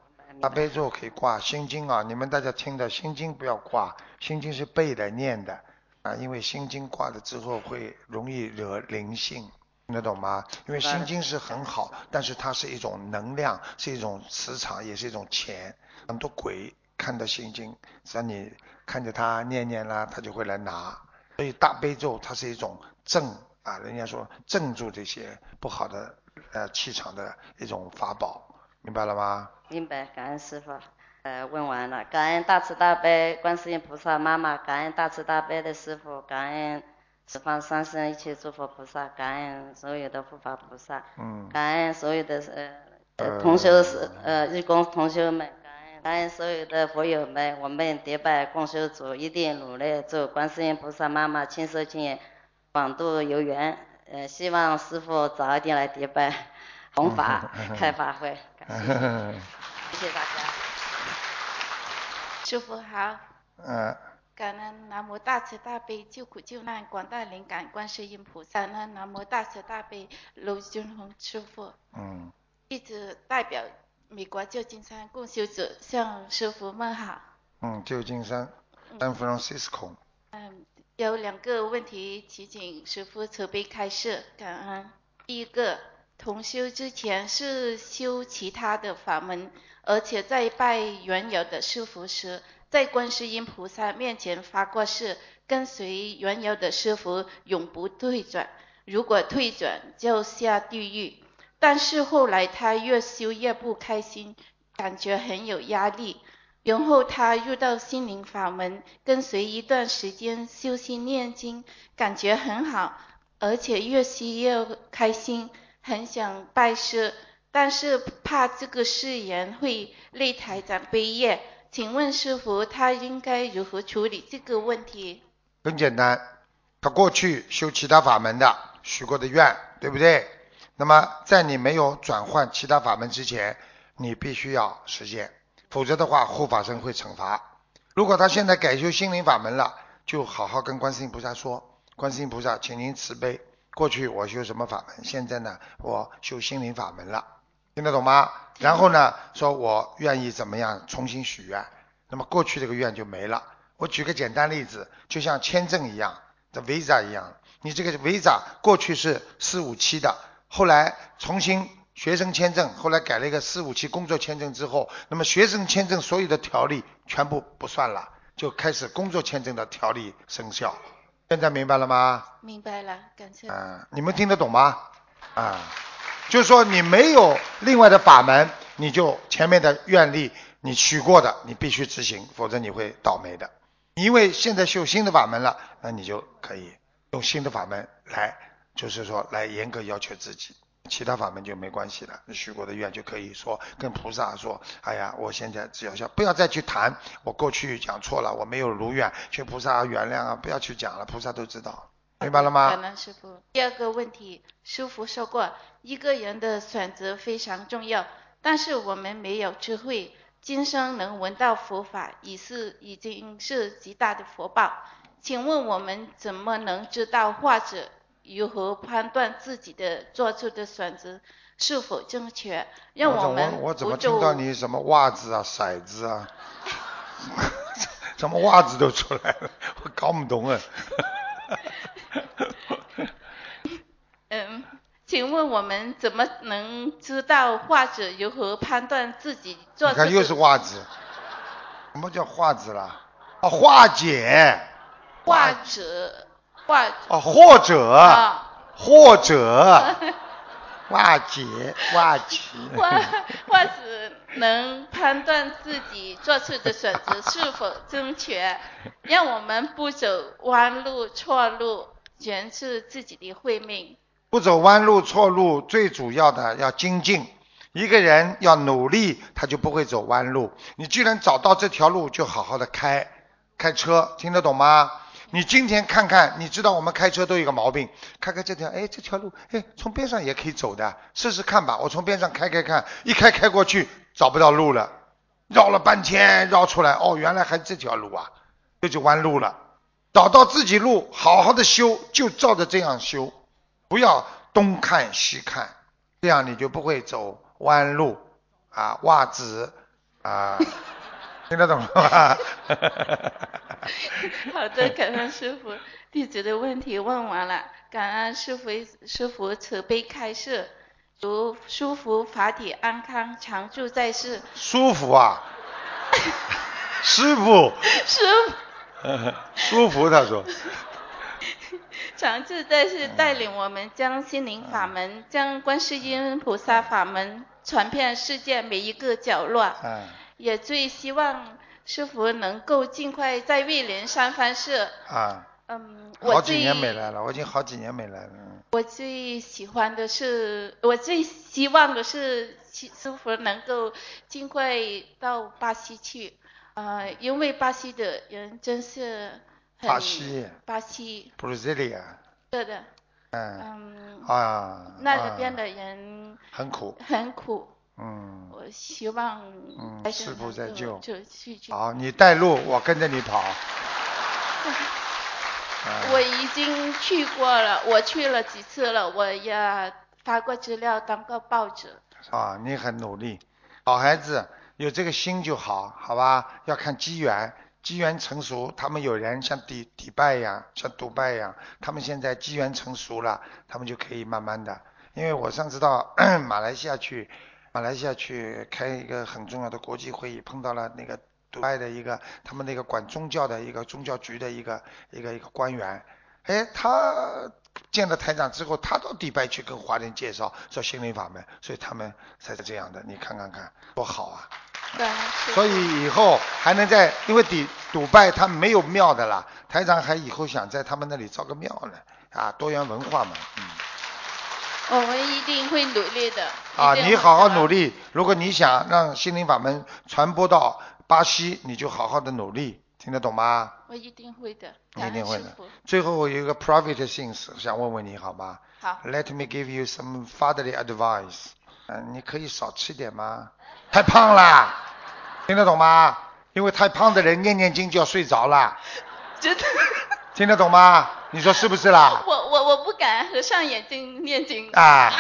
大悲咒可以挂，心经啊，你们大家听的心经不要挂，心经是背的念的啊，因为心经挂了之后会容易惹灵性，听得懂吗？因为心经是很好，但是它是一种能量，是一种磁场，也是一种钱，很多鬼看到心经，只要你看着它念念啦，他就会来拿，所以大悲咒它是一种镇啊，人家说镇住这些不好的呃气场的一种法宝，明白了吗？
明白，感恩师傅。呃，问完了，感恩大慈大悲观世音菩萨妈妈，感恩大慈大悲的师傅，感恩十方三世一切诸佛菩萨，感恩所有的护法菩萨，
嗯，
感恩所有的呃同修是呃义工同修们，感恩感恩所有的佛友们，我们迪拜共修组一定努力祝观世音菩萨妈妈亲手亲眼，广度有缘。呃，希望师傅早一点来迪拜弘法 开法会，感谢。谢谢大家。
师傅好，
嗯，
感恩南无大慈大悲救苦救难广大灵感观世音菩萨，感恩南无大慈大悲卢军宏师傅，
嗯，
一直代表美国旧金山共修者向师傅问好。
嗯，旧金山，San Francisco，
嗯，有两个问题，祈请师傅慈悲开示，感恩。第一个，同修之前是修其他的法门，而且在拜原有的师傅时，在观世音菩萨面前发过誓，跟随原有的师傅永不退转，如果退转就下地狱。但是后来他越修越不开心，感觉很有压力。然后他入到心灵法门，跟随一段时间修心念经，感觉很好，而且越修越开心，很想拜师，但是怕这个誓言会擂台长悲业。请问师傅，他应该如何处理这个问题？
很简单，他过去修其他法门的许过的愿，对不对？那么在你没有转换其他法门之前，你必须要实现，否则的话护法神会惩罚。如果他现在改修心灵法门了，就好好跟观世音菩萨说，观世音菩萨，请您慈悲。过去我修什么法门，现在呢，我修心灵法门了，听得懂吗？然后呢，说我愿意怎么样重新许愿，那么过去这个愿就没了。我举个简单例子，就像签证一样的 Visa 一样，你这个 Visa 过去是四五七的，后来重新学生签证，后来改了一个四五七工作签证之后，那么学生签证所有的条例全部不算了，就开始工作签证的条例生效。现在明白了吗？
明白了，感谢。
嗯，你们听得懂吗？啊，就是说你没有另外的法门，你就前面的愿力你许过的，你必须执行，否则你会倒霉的。因为现在修新的法门了，那你就可以用新的法门来，就是说来严格要求自己，其他法门就没关系了。你许过的愿就可以说跟菩萨说，哎呀，我现在只要想，不要再去谈我过去讲错了，我没有如愿，求菩萨原谅啊，不要去讲了，菩萨都知道，明白了吗？
感恩师傅。第二个问题，师傅说过，一个人的选择非常重要，但是我们没有智慧，今生能闻到佛法，已是已经是极大的福报。请问我们怎么能知道或者如何判断自己的做出的选择是否正确？让
我怎
们
么我怎么
不走
听到你什么袜子啊、骰子啊，什么袜子都出来了，我搞不懂啊。
嗯，请问我们怎么能知道画者如何判断自己做
你看又是袜子，什么叫化子啦？啊，化解。
或者画
啊，或者。
啊。
或者。化 解化解。
或或者能判断自己做出的选择是否正确，让我们不走弯路错路，全是自己的慧命。
不走弯路错路，最主要的要精进。一个人要努力，他就不会走弯路。你既然找到这条路，就好好的开开车，听得懂吗？你今天看看，你知道我们开车都有一个毛病，看看这条，哎，这条路，哎，从边上也可以走的，试试看吧。我从边上开开看，一开开过去找不到路了，绕了半天绕出来，哦，原来还这条路啊，这就弯路了。找到自己路，好好的修，就照着这样修，不要东看西看，这样你就不会走弯路。啊，袜子啊，听得懂吗？
好的，感恩师傅，弟子的问题问完了，感恩师傅师傅慈悲开示，祝舒服法体安康，常驻在世。
舒服啊，师傅，
师傅
舒服，他说，
长治在是，带领我们将心灵法门、将观世音菩萨法门传遍世界每一个角落。
嗯
也最希望师傅能够尽快在玉林山翻社。
啊，
嗯，我
好几年没来了，我已经好几年没来了。
我最喜欢的是，我最希望的是师师傅能够尽快到巴西去，呃，因为巴西的人真是很
巴西。
巴西
，Brasilia，
对的，
嗯。
嗯，
啊，那
那边的人
很苦，
很苦，
嗯，
我希望
嗯
还是
师傅在救
就。去。救。
好，你带路，我跟着你跑。
我已经去过了，我去了几次了，我也发过资料，当过报纸。
啊，你很努力，好孩子，有这个心就好，好吧？要看机缘，机缘成熟，他们有人像迪迪拜呀，像迪拜呀，他们现在机缘成熟了，他们就可以慢慢的。因为我上次到 马来西亚去，马来西亚去开一个很重要的国际会议，碰到了那个迪拜的一个他们那个管宗教的一个宗教局的一个一个一个官员，哎，他见了台长之后，他到迪拜去跟华人介绍说心灵法门，所以他们才是这样的。你看看看，多好啊！
对，
所以以后还能在，因为迪迪拜他没有庙的啦，台长还以后想在他们那里造个庙呢，啊，多元文化嘛，嗯。
我们一定会努力的。
啊，你好好努。力。如果你想让心灵法门传播到巴西，你就好好的努力，听得懂吗？
我一定会的。
你一定会的。最后我有一个 private things 想问问你好吗
好
，？Let me give you some fatherly advice。嗯、你可以少吃点吗？太胖了，听得懂吗？因为太胖的人念念经就要睡着了，
真的，
听得懂吗？你说是不是啦？
我我我不敢合上眼睛念经。
啊，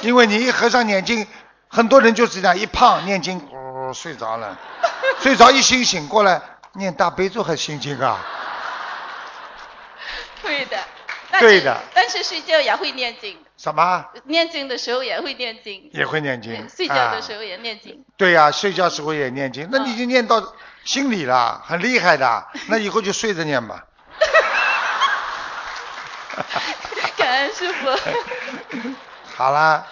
因为你一合上眼睛，很多人就是这样一胖念经，呜、睡着了，睡着一醒醒过来念大悲咒还心经啊，
会的。
对的。
但是睡觉也会念经。
什么？
念经的时候也会念经。
也会念经。
睡觉的时候也念经。
对呀，睡觉时候也念经，那你就念到心里了，很厉害的。那以后就睡着念吧。
感恩师傅。
好啦。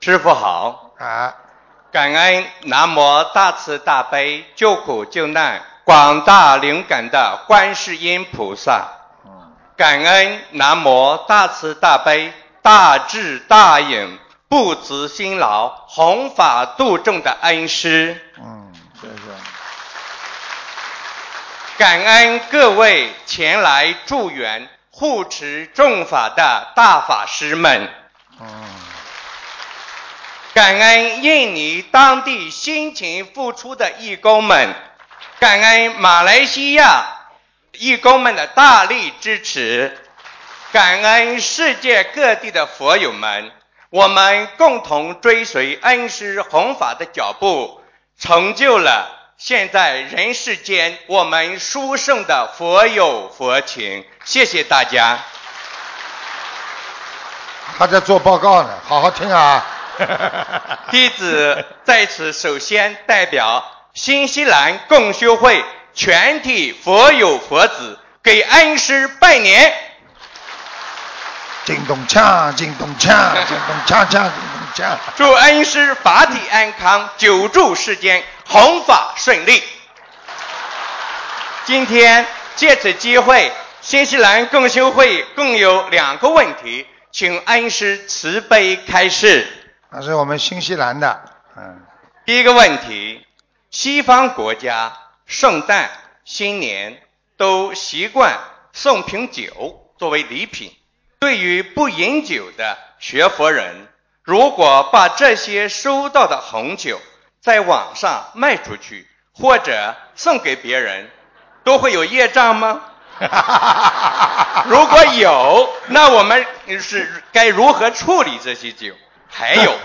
师傅好。
啊。
感恩南无大慈大悲救苦救难广大灵感的观世音菩萨。感恩南无大慈大悲大智大勇不辞辛劳弘法度众的恩师。
嗯，谢谢。
感恩各位前来助缘护持众法的大法师们。
嗯。
感恩印尼当地辛勤付出的义工们，感恩马来西亚义工们的大力支持，感恩世界各地的佛友们，我们共同追随恩师弘法的脚步，成就了现在人世间我们殊胜的佛友佛情。谢谢大家。
他在做报告呢，好好听啊。
弟子在此首先代表新西兰共修会全体佛友佛子给恩师拜年。
叮咚锵，叮咚锵，叮咚锵锵，叮咚锵。
祝恩师法体安康，久住世间，弘法顺利。今天借此机会，新西兰共修会共有两个问题，请恩师慈悲开示。
那是我们新西兰的，嗯。
第一个问题，西方国家圣诞、新年都习惯送瓶酒作为礼品。对于不饮酒的学佛人，如果把这些收到的红酒在网上卖出去，或者送给别人，都会有业障吗？如果有，那我们是该如何处理这些酒？还有，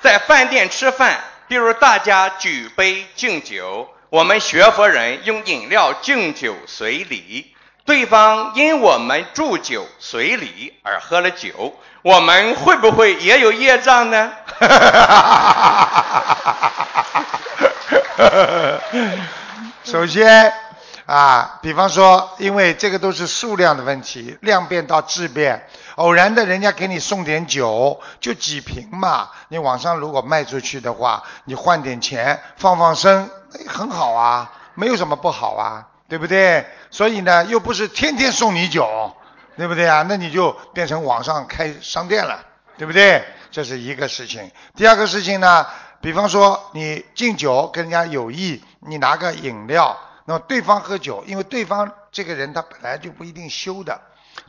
在饭店吃饭，比如大家举杯敬酒，我们学佛人用饮料敬酒随礼，对方因我们祝酒随礼而喝了酒，我们会不会也有业障呢？
首先。啊，比方说，因为这个都是数量的问题，量变到质变。偶然的人家给你送点酒，就几瓶嘛。你网上如果卖出去的话，你换点钱放放生，很好啊，没有什么不好啊，对不对？所以呢，又不是天天送你酒，对不对啊？那你就变成网上开商店了，对不对？这是一个事情。第二个事情呢，比方说你敬酒跟人家有意，你拿个饮料。那么对方喝酒，因为对方这个人他本来就不一定修的，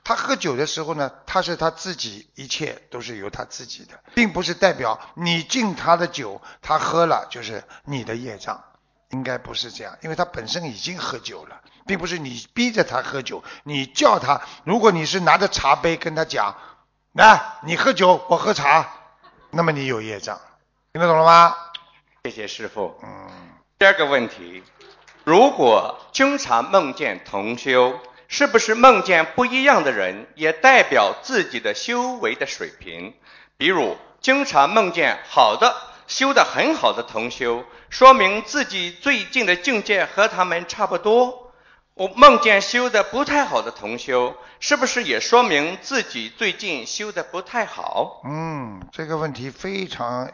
他喝酒的时候呢，他是他自己，一切都是由他自己的，并不是代表你敬他的酒，他喝了就是你的业障，应该不是这样，因为他本身已经喝酒了，并不是你逼着他喝酒，你叫他，如果你是拿着茶杯跟他讲，来你喝酒，我喝茶，那么你有业障，听得懂了吗？
谢谢师傅。嗯，第二个问题。如果经常梦见同修，是不是梦见不一样的人，也代表自己的修为的水平？比如经常梦见好的、修得很好的同修，说明自己最近的境界和他们差不多。我梦见修得不太好的同修，是不是也说明自己最近修得不太好？
嗯，这个问题非常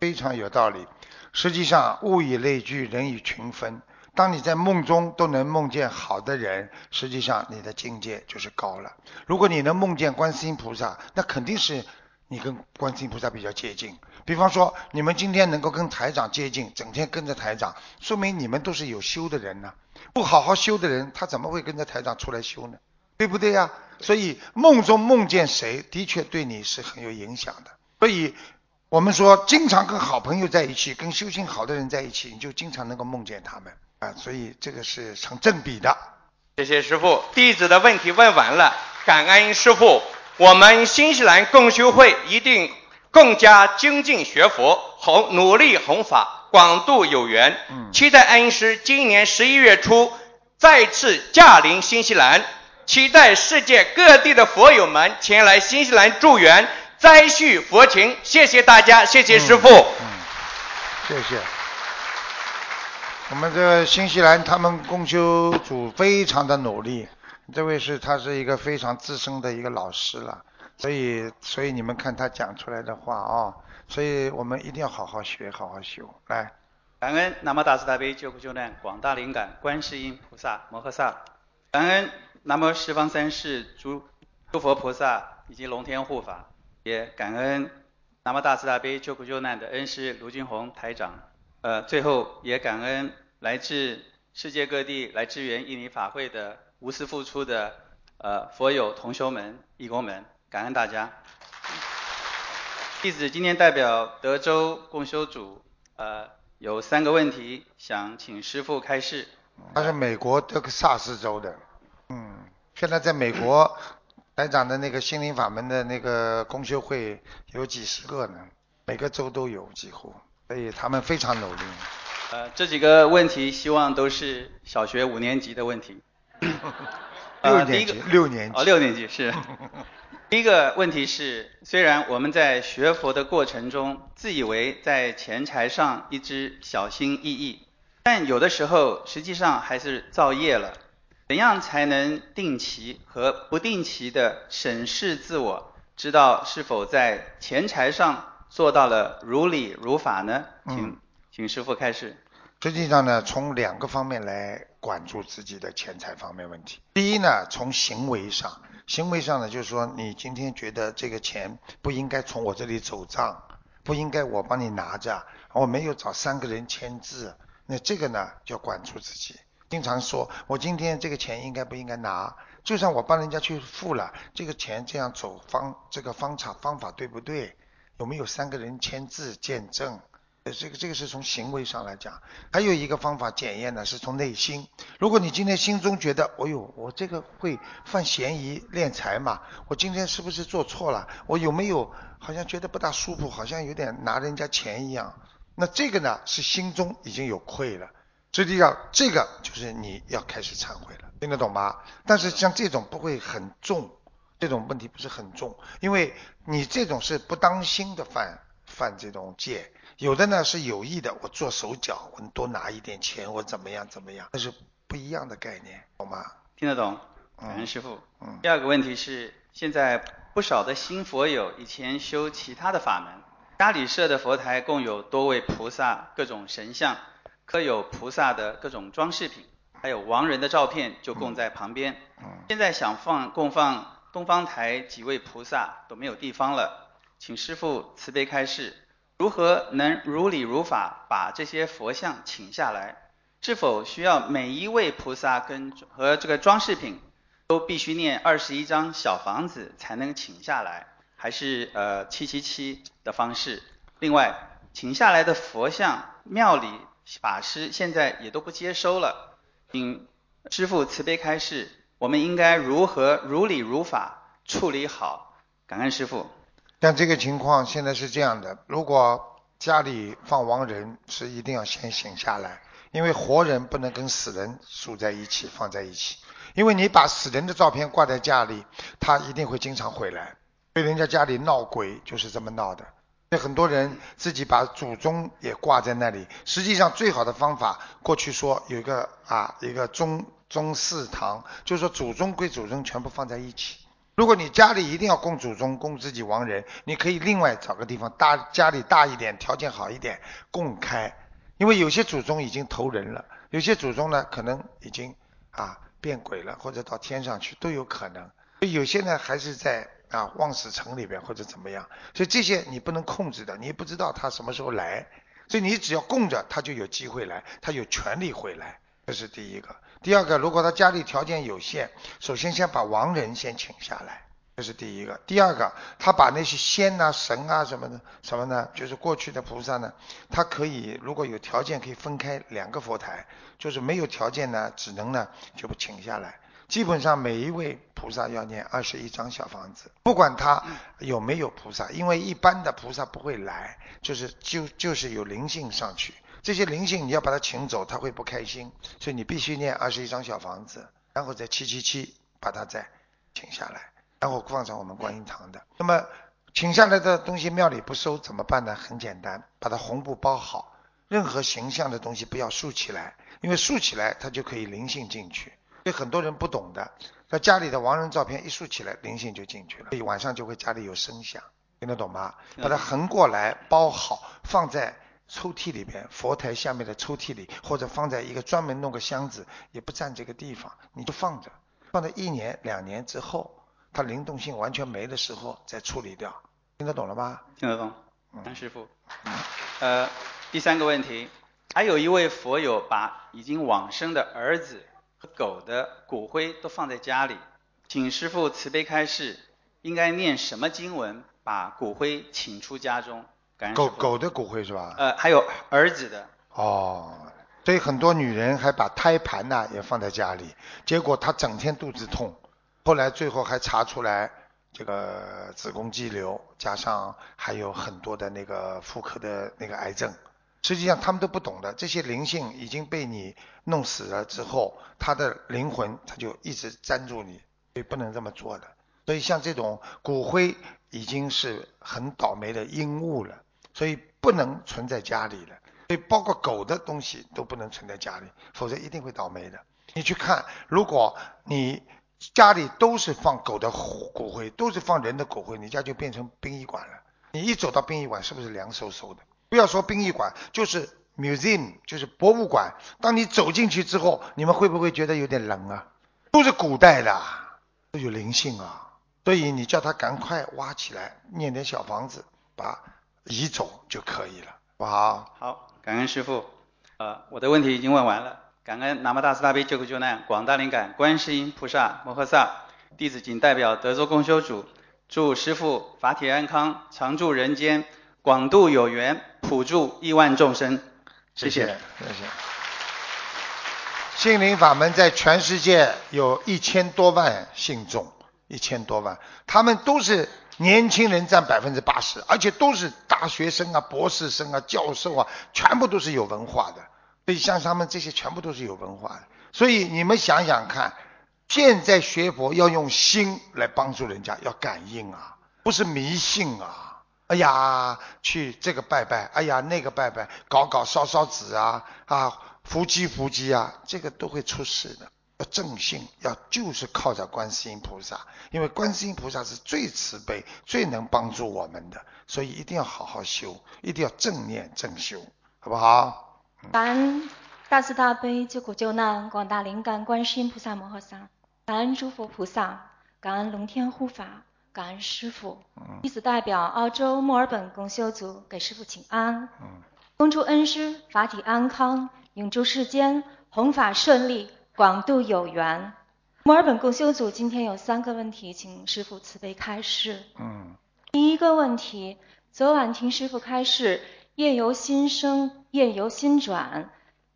非常有道理。实际上，物以类聚，人以群分。当你在梦中都能梦见好的人，实际上你的境界就是高了。如果你能梦见观世音菩萨，那肯定是你跟观世音菩萨比较接近。比方说，你们今天能够跟台长接近，整天跟着台长，说明你们都是有修的人呢。不好好修的人，他怎么会跟着台长出来修呢？对不对呀？所以梦中梦见谁，的确对你是很有影响的。所以我们说，经常跟好朋友在一起，跟修行好的人在一起，你就经常能够梦见他们。所以这个是成正比的。
谢谢师傅，弟子的问题问完了，感恩师傅。我们新西兰共修会一定更加精进学佛，弘努力弘法，广度有缘。嗯。期待恩师今年十一月初再次驾临新西兰，期待世界各地的佛友们前来新西兰助缘，再续佛情。谢谢大家，谢谢师傅。
嗯，谢谢。我们这个新西兰他们共修组非常的努力，这位是他是一个非常资深的一个老师了，所以所以你们看他讲出来的话啊、所以我们一定要好好学，好好修。来，
感恩南无大慈大悲救苦救难广大灵感观世音菩萨摩诃萨，感恩南无十方三世诸诸佛菩萨以及龙天护法，也感恩南无大慈大悲救苦救难的恩师卢俊宏台长。呃，最后也感恩来自世界各地来支援印尼法会的无私付出的呃佛友同修们、义工们，感恩大家。弟子今天代表德州共修组，呃，有三个问题想请师父开示。
他是美国德克萨斯州的，嗯，现在在美国台长的那个心灵法门的那个公修会有几十个呢，每个州都有几乎，所以他们非常努力。
呃，这几个问题希望都是小学五年级的问题。
六年级六年级
哦，六年级是。第一个问题是，虽然我们在学佛的过程中，自以为在钱财上一直小心翼翼，但有的时候实际上还是造业了。怎样才能定期和不定期的审视自我，知道是否在钱财上做到了如理如法呢？请、
嗯
请师傅开始。
实际上呢，从两个方面来管住自己的钱财方面问题。第一呢，从行为上，行为上呢，就是说你今天觉得这个钱不应该从我这里走账，不应该我帮你拿着，我没有找三个人签字，那这个呢就要管住自己。经常说，我今天这个钱应该不应该拿？就算我帮人家去付了，这个钱这样走方这个方法方法对不对？有没有三个人签字见证？呃，这个这个是从行为上来讲，还有一个方法检验呢，是从内心。如果你今天心中觉得，哎呦，我这个会犯嫌疑敛财嘛，我今天是不是做错了？我有没有好像觉得不大舒服，好像有点拿人家钱一样？那这个呢，是心中已经有愧了。实际上，这个就是你要开始忏悔了，听得懂吗？但是像这种不会很重，这种问题不是很重，因为你这种是不当心的犯犯这种戒。有的呢是有意的，我做手脚，我多拿一点钱，我怎么样怎么样，那是不一样的概念，懂吗？
听得懂？感恩师傅。
嗯
第二个问题是，现在不少的新佛友以前修其他的法门，家里设的佛台共有多位菩萨、各种神像，刻有菩萨的各种装饰品，还有亡人的照片就供在旁边。
嗯
现在想放供放东方台几位菩萨都没有地方了，请师父慈悲开示，如何能如理如法把这些佛像请下来？是否需要每一位菩萨跟和这个装饰品都必须念二十一张小房子才能请下来，还是呃七七七的方式？另外，请下来的佛像庙里法师现在也都不接收了，请师父慈悲开示，我们应该如何如理如法处理好？感恩师傅。
像这个情况现在是这样的，如果家里放亡人，是一定要先醒下来，因为活人不能跟死人住在一起，放在一起。因为你把死人的照片挂在家里，他一定会经常回来。被人家家里闹鬼就是这么闹的。那很多人自己把祖宗也挂在那里，实际上最好的方法，过去说有一个啊一个宗宗祠堂，就是说祖宗归祖宗全部放在一起。如果你家里一定要供祖宗、供自己亡人，你可以另外找个地方大，家里大一点，条件好一点，供开。因为有些祖宗已经投人了，有些祖宗呢可能已经啊变鬼了，或者到天上去都有可能。有些呢还是在啊望死城里边或者怎么样，所以这些你不能控制的，你也不知道他什么时候来，所以你只要供着，他就有机会来，他有权利回来，这是第一个。第二个，如果他家里条件有限，首先先把亡人先请下来，这是第一个。第二个，他把那些仙啊、神啊什么的，什么呢？就是过去的菩萨呢，他可以如果有条件可以分开两个佛台，就是没有条件呢，只能呢就不请下来。基本上每一位菩萨要念二十一张小房子，不管他有没有菩萨，因为一般的菩萨不会来，就是就就是有灵性上去。这些灵性你要把它请走，他会不开心，所以你必须念二十一张小房子，然后再七七七把它再请下来，然后放上我们观音堂的。那么请下来的东西庙里不收怎么办呢？很简单，把它红布包好，任何形象的东西不要竖起来，因为竖起来它就可以灵性进去。所以很多人不懂的，在家里的亡人照片一竖起来，灵性就进去了，所以晚上就会家里有声响，听得懂吗？把它横过来包好，放在抽屉里边，佛台下面的抽屉里，或者放在一个专门弄个箱子，也不占这个地方，你就放着，放在一年两年之后，它灵动性完全没的时候再处理掉，听得懂了吗？
听得懂，张师傅。呃，第三个问题，还有一位佛友把已经往生的儿子。狗的骨灰都放在家里，请师傅慈悲开示，应该念什么经文把骨灰请出家中？
狗狗的骨灰是吧？
呃，还有儿子的。
哦，所以很多女人还把胎盘呐也放在家里，结果她整天肚子痛，后来最后还查出来这个子宫肌瘤，加上还有很多的那个妇科的那个癌症。实际上他们都不懂的，这些灵性已经被你弄死了之后，他的灵魂他就一直粘住你，所以不能这么做的。所以像这种骨灰已经是很倒霉的阴物了，所以不能存在家里了。所以包括狗的东西都不能存在家里，否则一定会倒霉的。你去看，如果你家里都是放狗的骨灰，都是放人的骨灰，你家就变成殡仪馆了。你一走到殡仪馆，是不是凉飕飕的？不要说殡仪馆，就是 museum，就是博物馆。当你走进去之后，你们会不会觉得有点冷啊？都是古代的，都有灵性啊。所以你叫他赶快挖起来，念点小房子，把移走就可以了，好不好？
好，感恩师傅。呃，我的问题已经问完了。感恩南无大慈大悲救苦救难广大灵感观世音菩萨摩诃萨，弟子仅代表德州共修组，祝师傅法体安康，常驻人间。广度有缘，普助亿万众生。谢谢，
谢谢。心灵法门在全世界有一千多万信众，一千多万，他们都是年轻人占百分之八十，而且都是大学生啊、博士生啊、教授啊，全部都是有文化的。所以像他们这些全部都是有文化的。所以你们想想看，现在学佛要用心来帮助人家，要感应啊，不是迷信啊。哎呀，去这个拜拜，哎呀那个拜拜，搞搞烧烧纸啊啊，伏击伏击啊，这个都会出事的。要正信，要就是靠着观世音菩萨，因为观世音菩萨是最慈悲、最能帮助我们的，所以一定要好好修，一定要正念正修，好不好？
感恩大慈大悲救苦救难广大灵感观世音菩萨摩诃萨，感恩诸佛菩萨，感恩龙天护法。感恩师傅，弟子代表澳洲墨尔本共修组给师傅请安。恭祝恩师法体安康，永驻世间，弘法顺利，广度有缘。墨尔本共修组今天有三个问题，请师傅慈悲开示。
嗯。
第一个问题，昨晚听师傅开示，业由心生，业由心转。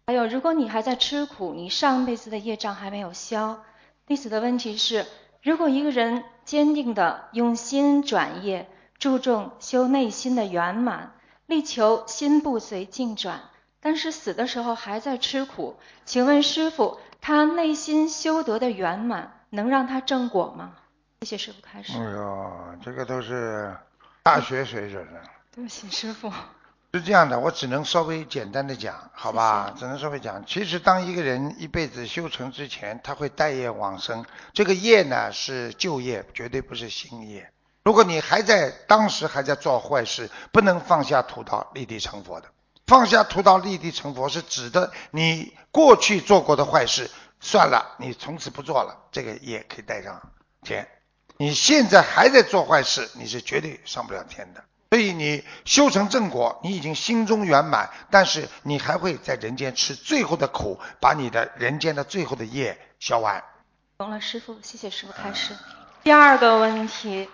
还有，如果你还在吃苦，你上辈子的业障还没有消。弟子的问题是。如果一个人坚定的用心转业，注重修内心的圆满，力求心不随境转，但是死的时候还在吃苦，请问师傅，他内心修得的圆满能让他正果吗？谢谢师傅开始。
哎呦，这个都是大学水准了。
对不起，师傅。
是这样的，我只能稍微简单的讲，好吧？只能稍微讲。其实，当一个人一辈子修成之前，他会带业往生。这个业呢，是旧业，绝对不是新业。如果你还在当时还在做坏事，不能放下屠刀立地成佛的。放下屠刀立地成佛，是指的你过去做过的坏事算了，你从此不做了，这个业可以带上天。你现在还在做坏事，你是绝对上不了天的。所以你修成正果，你已经心中圆满，但是你还会在人间吃最后的苦，把你的人间的最后的业消完。
懂了，师傅，谢谢师傅开示。第二个问题，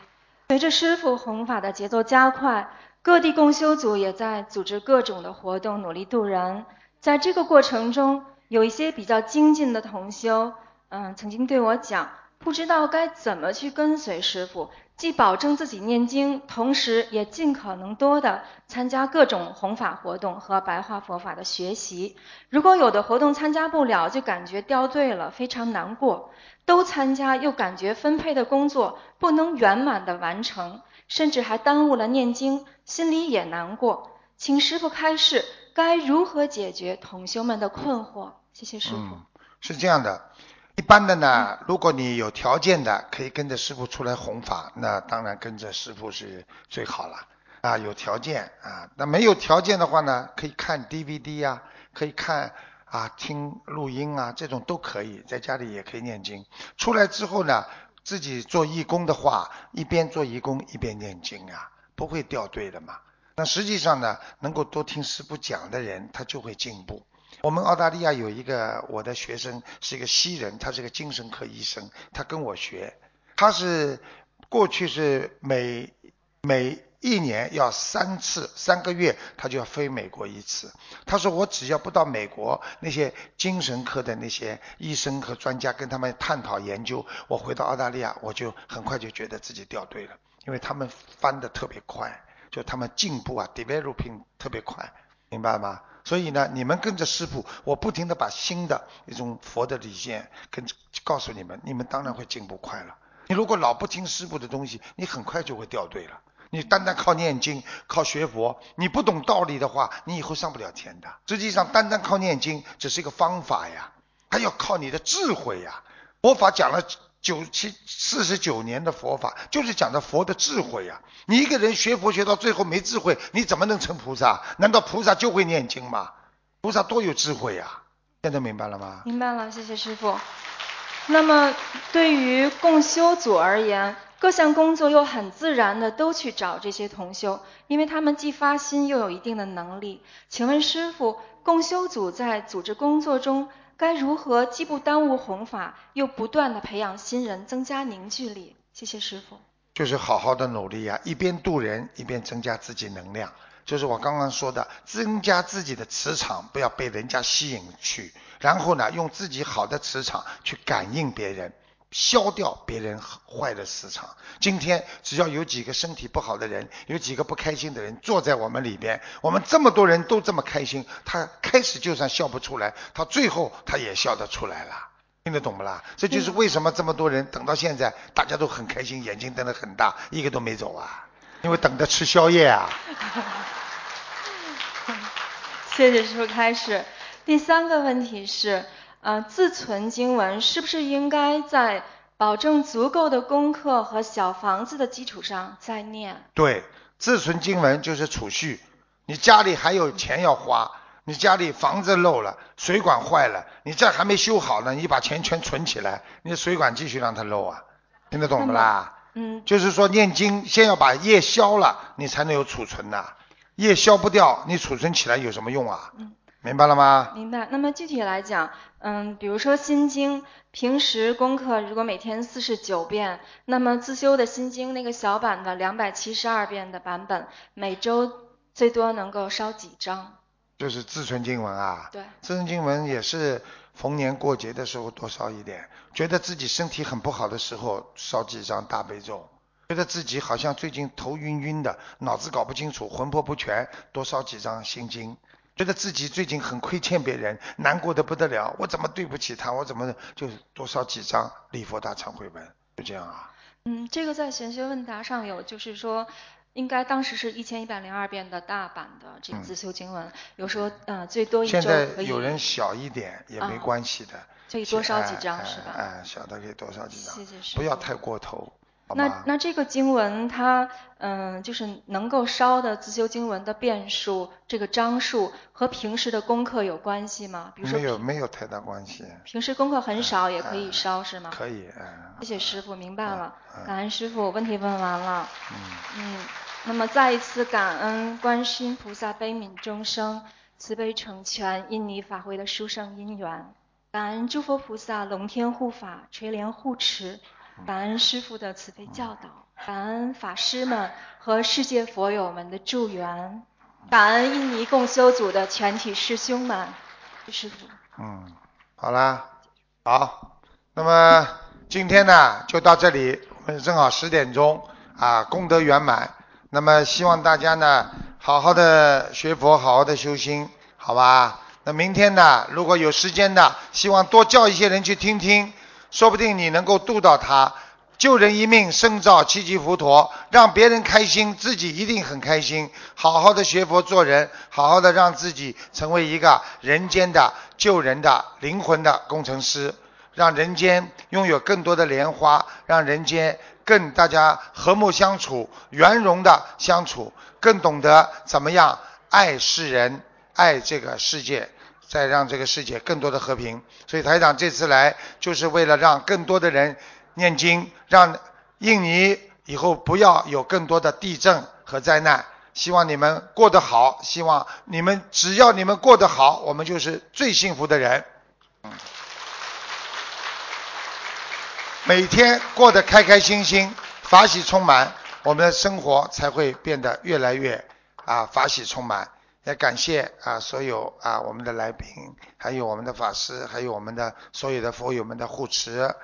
随着师傅弘法的节奏加快，各地共修组也在组织各种的活动，努力度人。在这个过程中，有一些比较精进的同修，嗯，曾经对我讲。不知道该怎么去跟随师傅，既保证自己念经，同时也尽可能多的参加各种弘法活动和白话佛法的学习。如果有的活动参加不了，就感觉掉队了，非常难过；都参加又感觉分配的工作不能圆满的完成，甚至还耽误了念经，心里也难过。请师傅开示，该如何解决同修们的困惑？谢谢师傅。
嗯，是这样的。一般的呢，如果你有条件的，可以跟着师傅出来弘法，那当然跟着师傅是最好了啊。有条件啊，那没有条件的话呢，可以看 DVD 呀、可以看啊听录音啊，这种都可以，在家里也可以念经。出来之后呢，自己做义工的话，一边做义工一边念经啊，不会掉队的嘛。那实际上呢，能够多听师傅讲的人，他就会进步。我们澳大利亚有一个我的学生是一个西人，他是个精神科医生，他跟我学，他是过去是每每一年要三次，三个月他就要飞美国一次。他说我只要不到美国，那些精神科的那些医生和专家跟他们探讨研究，我回到澳大利亚我就很快就觉得自己掉队了，因为他们翻的特别快，就他们进步啊，developing 特别快，明白吗？所以呢，你们跟着师傅，我不停的把新的一种佛的理念跟告诉你们，你们当然会进步快了。你如果老不听师傅的东西，你很快就会掉队了。你单单靠念经、靠学佛，你不懂道理的话，你以后上不了天的。实际上，单单靠念经只是一个方法呀，还要靠你的智慧呀。佛法讲了九七四十九年的佛法，就是讲的佛的智慧呀。你一个人学佛学到最后没智慧，你怎么能成菩萨？难道菩萨就会念经吗？菩萨多有智慧呀！现在明白了吗？
明白了，谢谢师傅。那么对于共修组而言，各项工作又很自然的都去找这些同修，因为他们既发心又有一定的能力。请问师傅，共修组在组织工作中该如何既不耽误弘法，又不断的培养新人，增加凝聚力？谢谢师傅。
就是好好的努力呀，一边渡人，一边增加自己能量。就是我刚刚说的，增加自己的磁场，不要被人家吸引去。然后呢，用自己好的磁场去感应别人，消掉别人坏的磁场。今天只要有几个身体不好的人，有几个不开心的人坐在我们里边，我们这么多人都这么开心，他开始就算笑不出来，他最后他也笑得出来了。听得懂不啦？这就是为什么这么多人等到现在，大家都很开心，眼睛瞪得很大，一个都没走啊，因为等着吃宵夜啊。
谢谢师傅开始。第三个问题是，呃，自存经文是不是应该在保证足够的功课和小房子的基础上再念？
对，自存经文就是储蓄。你家里还有钱要花，你家里房子漏了，水管坏了，你这还没修好呢，你把钱全存起来，你水管继续让它漏啊？听得懂不啦？
嗯。
就是说念经先要把业消了，你才能有储存呐。业消不掉，你储存起来有什么用啊？
嗯，
明白了吗？
明白。那么具体来讲，嗯，比如说心经，平时功课如果每天四十九遍，那么自修的心经那个小版的两百七十二遍的版本，每周最多能够烧几张？
就是自存经文啊。
对。
自存经文也是逢年过节的时候多烧一点，觉得自己身体很不好的时候烧几张大悲咒。觉得自己好像最近头晕晕的，脑子搞不清楚，魂魄不全，多烧几张心经。觉得自己最近很亏欠别人，难过的不得了，我怎么对不起他？我怎么就多烧几张礼佛大忏悔文？就这样啊。
嗯，这个在玄学问答上有，就是说，应该当时是一千一百零二遍的大版的这个自修经文，有时候呃最多一周
现在有人小一点也没关系的，
可以多烧几张是吧？
哎，小的可以多烧几张，
谢谢
不要太过头。
那那这个经文它嗯，就是能够烧的自修经文的遍数，这个章数和平时的功课有关系吗？比如说
没有没有太大关系。
平时功课很少也可以烧是吗？
可以，嗯。
谢谢师傅，明白了。感恩师傅，问题问完了。
嗯。
嗯，那么再一次感恩观世音菩萨悲悯众生，慈悲成全印尼法会的殊胜因缘，感恩诸佛菩萨龙天护法垂怜护持。感恩师父的慈悲教导，感恩法师们和世界佛友们的助缘，感恩印尼共修组的全体师兄们，师父。
嗯，好啦，好，那么。今天呢就到这里，我们正好十点钟啊，功德圆满。那么希望大家呢好好的学佛，好好的修心，好吧？那明天呢，如果有时间的，希望多叫一些人去听听，说不定你能够度到他。救人一命胜造七级浮屠，让别人开心，自己一定很开心。好好的学佛做人，好好的让自己成为一个人间的救人的灵魂的工程师，让人间拥有更多的莲花，让人间更大家和睦相处、圆融的相处，更懂得怎么样爱世人、爱这个世界，再让这个世界更多的和平。所以台长这次来就是为了让更多的人。念经，让印尼以后不要有更多的地震和灾难。希望你们过得好，希望你们只要你们过得好，我们就是最幸福的人。每天过得开开心心，法喜充满，我们的生活才会变得越来越啊法喜充满。也感谢啊所有啊我们的来宾，还有我们的法师，还有我们的所有的佛友们的护持。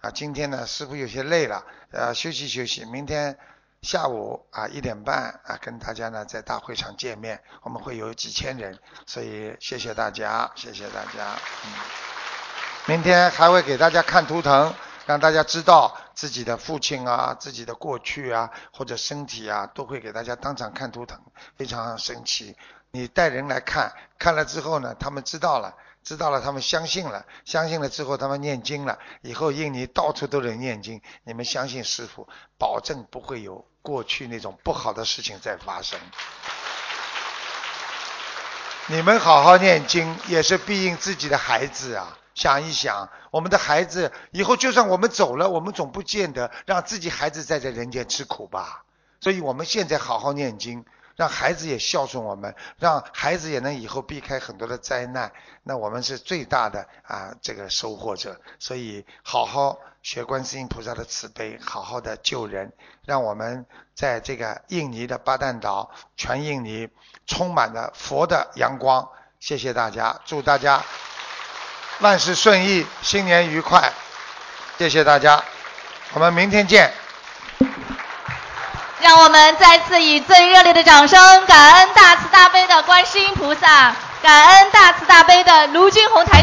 啊，今天呢，师傅有些累了，呃，休息休息。明天下午啊一点半啊，跟大家呢在大会场见面，我们会有几千人，所以谢谢大家，谢谢大家。嗯，明天还会给大家看图腾，让大家知道自己的父亲啊、自己的过去啊或者身体啊，都会给大家当场看图腾，非常神奇。你带人来看，看了之后呢，他们知道了。知道了，他们相信了，相信了之后，他们念经了。以后印尼到处都能念经，你们相信师傅，保证不会有过去那种不好的事情再发生。你们好好念经，也是庇应自己的孩子啊！想一想，我们的孩子以后就算我们走了，我们总不见得让自己孩子在这人间吃苦吧？所以我们现在好好念经。让孩子也孝顺我们，让孩子也能以后避开很多的灾难，那我们是最大的啊这个收获者。所以好好学观世音菩萨的慈悲，好好的救人，让我们在这个印尼的巴旦岛，全印尼充满了佛的阳光。谢谢大家，祝大家万事顺意，新年愉快。谢谢大家，我们明天见。
让我们再次以最热烈的掌声，感恩大慈大悲的观世音菩萨，感恩大慈大悲的卢军宏台长。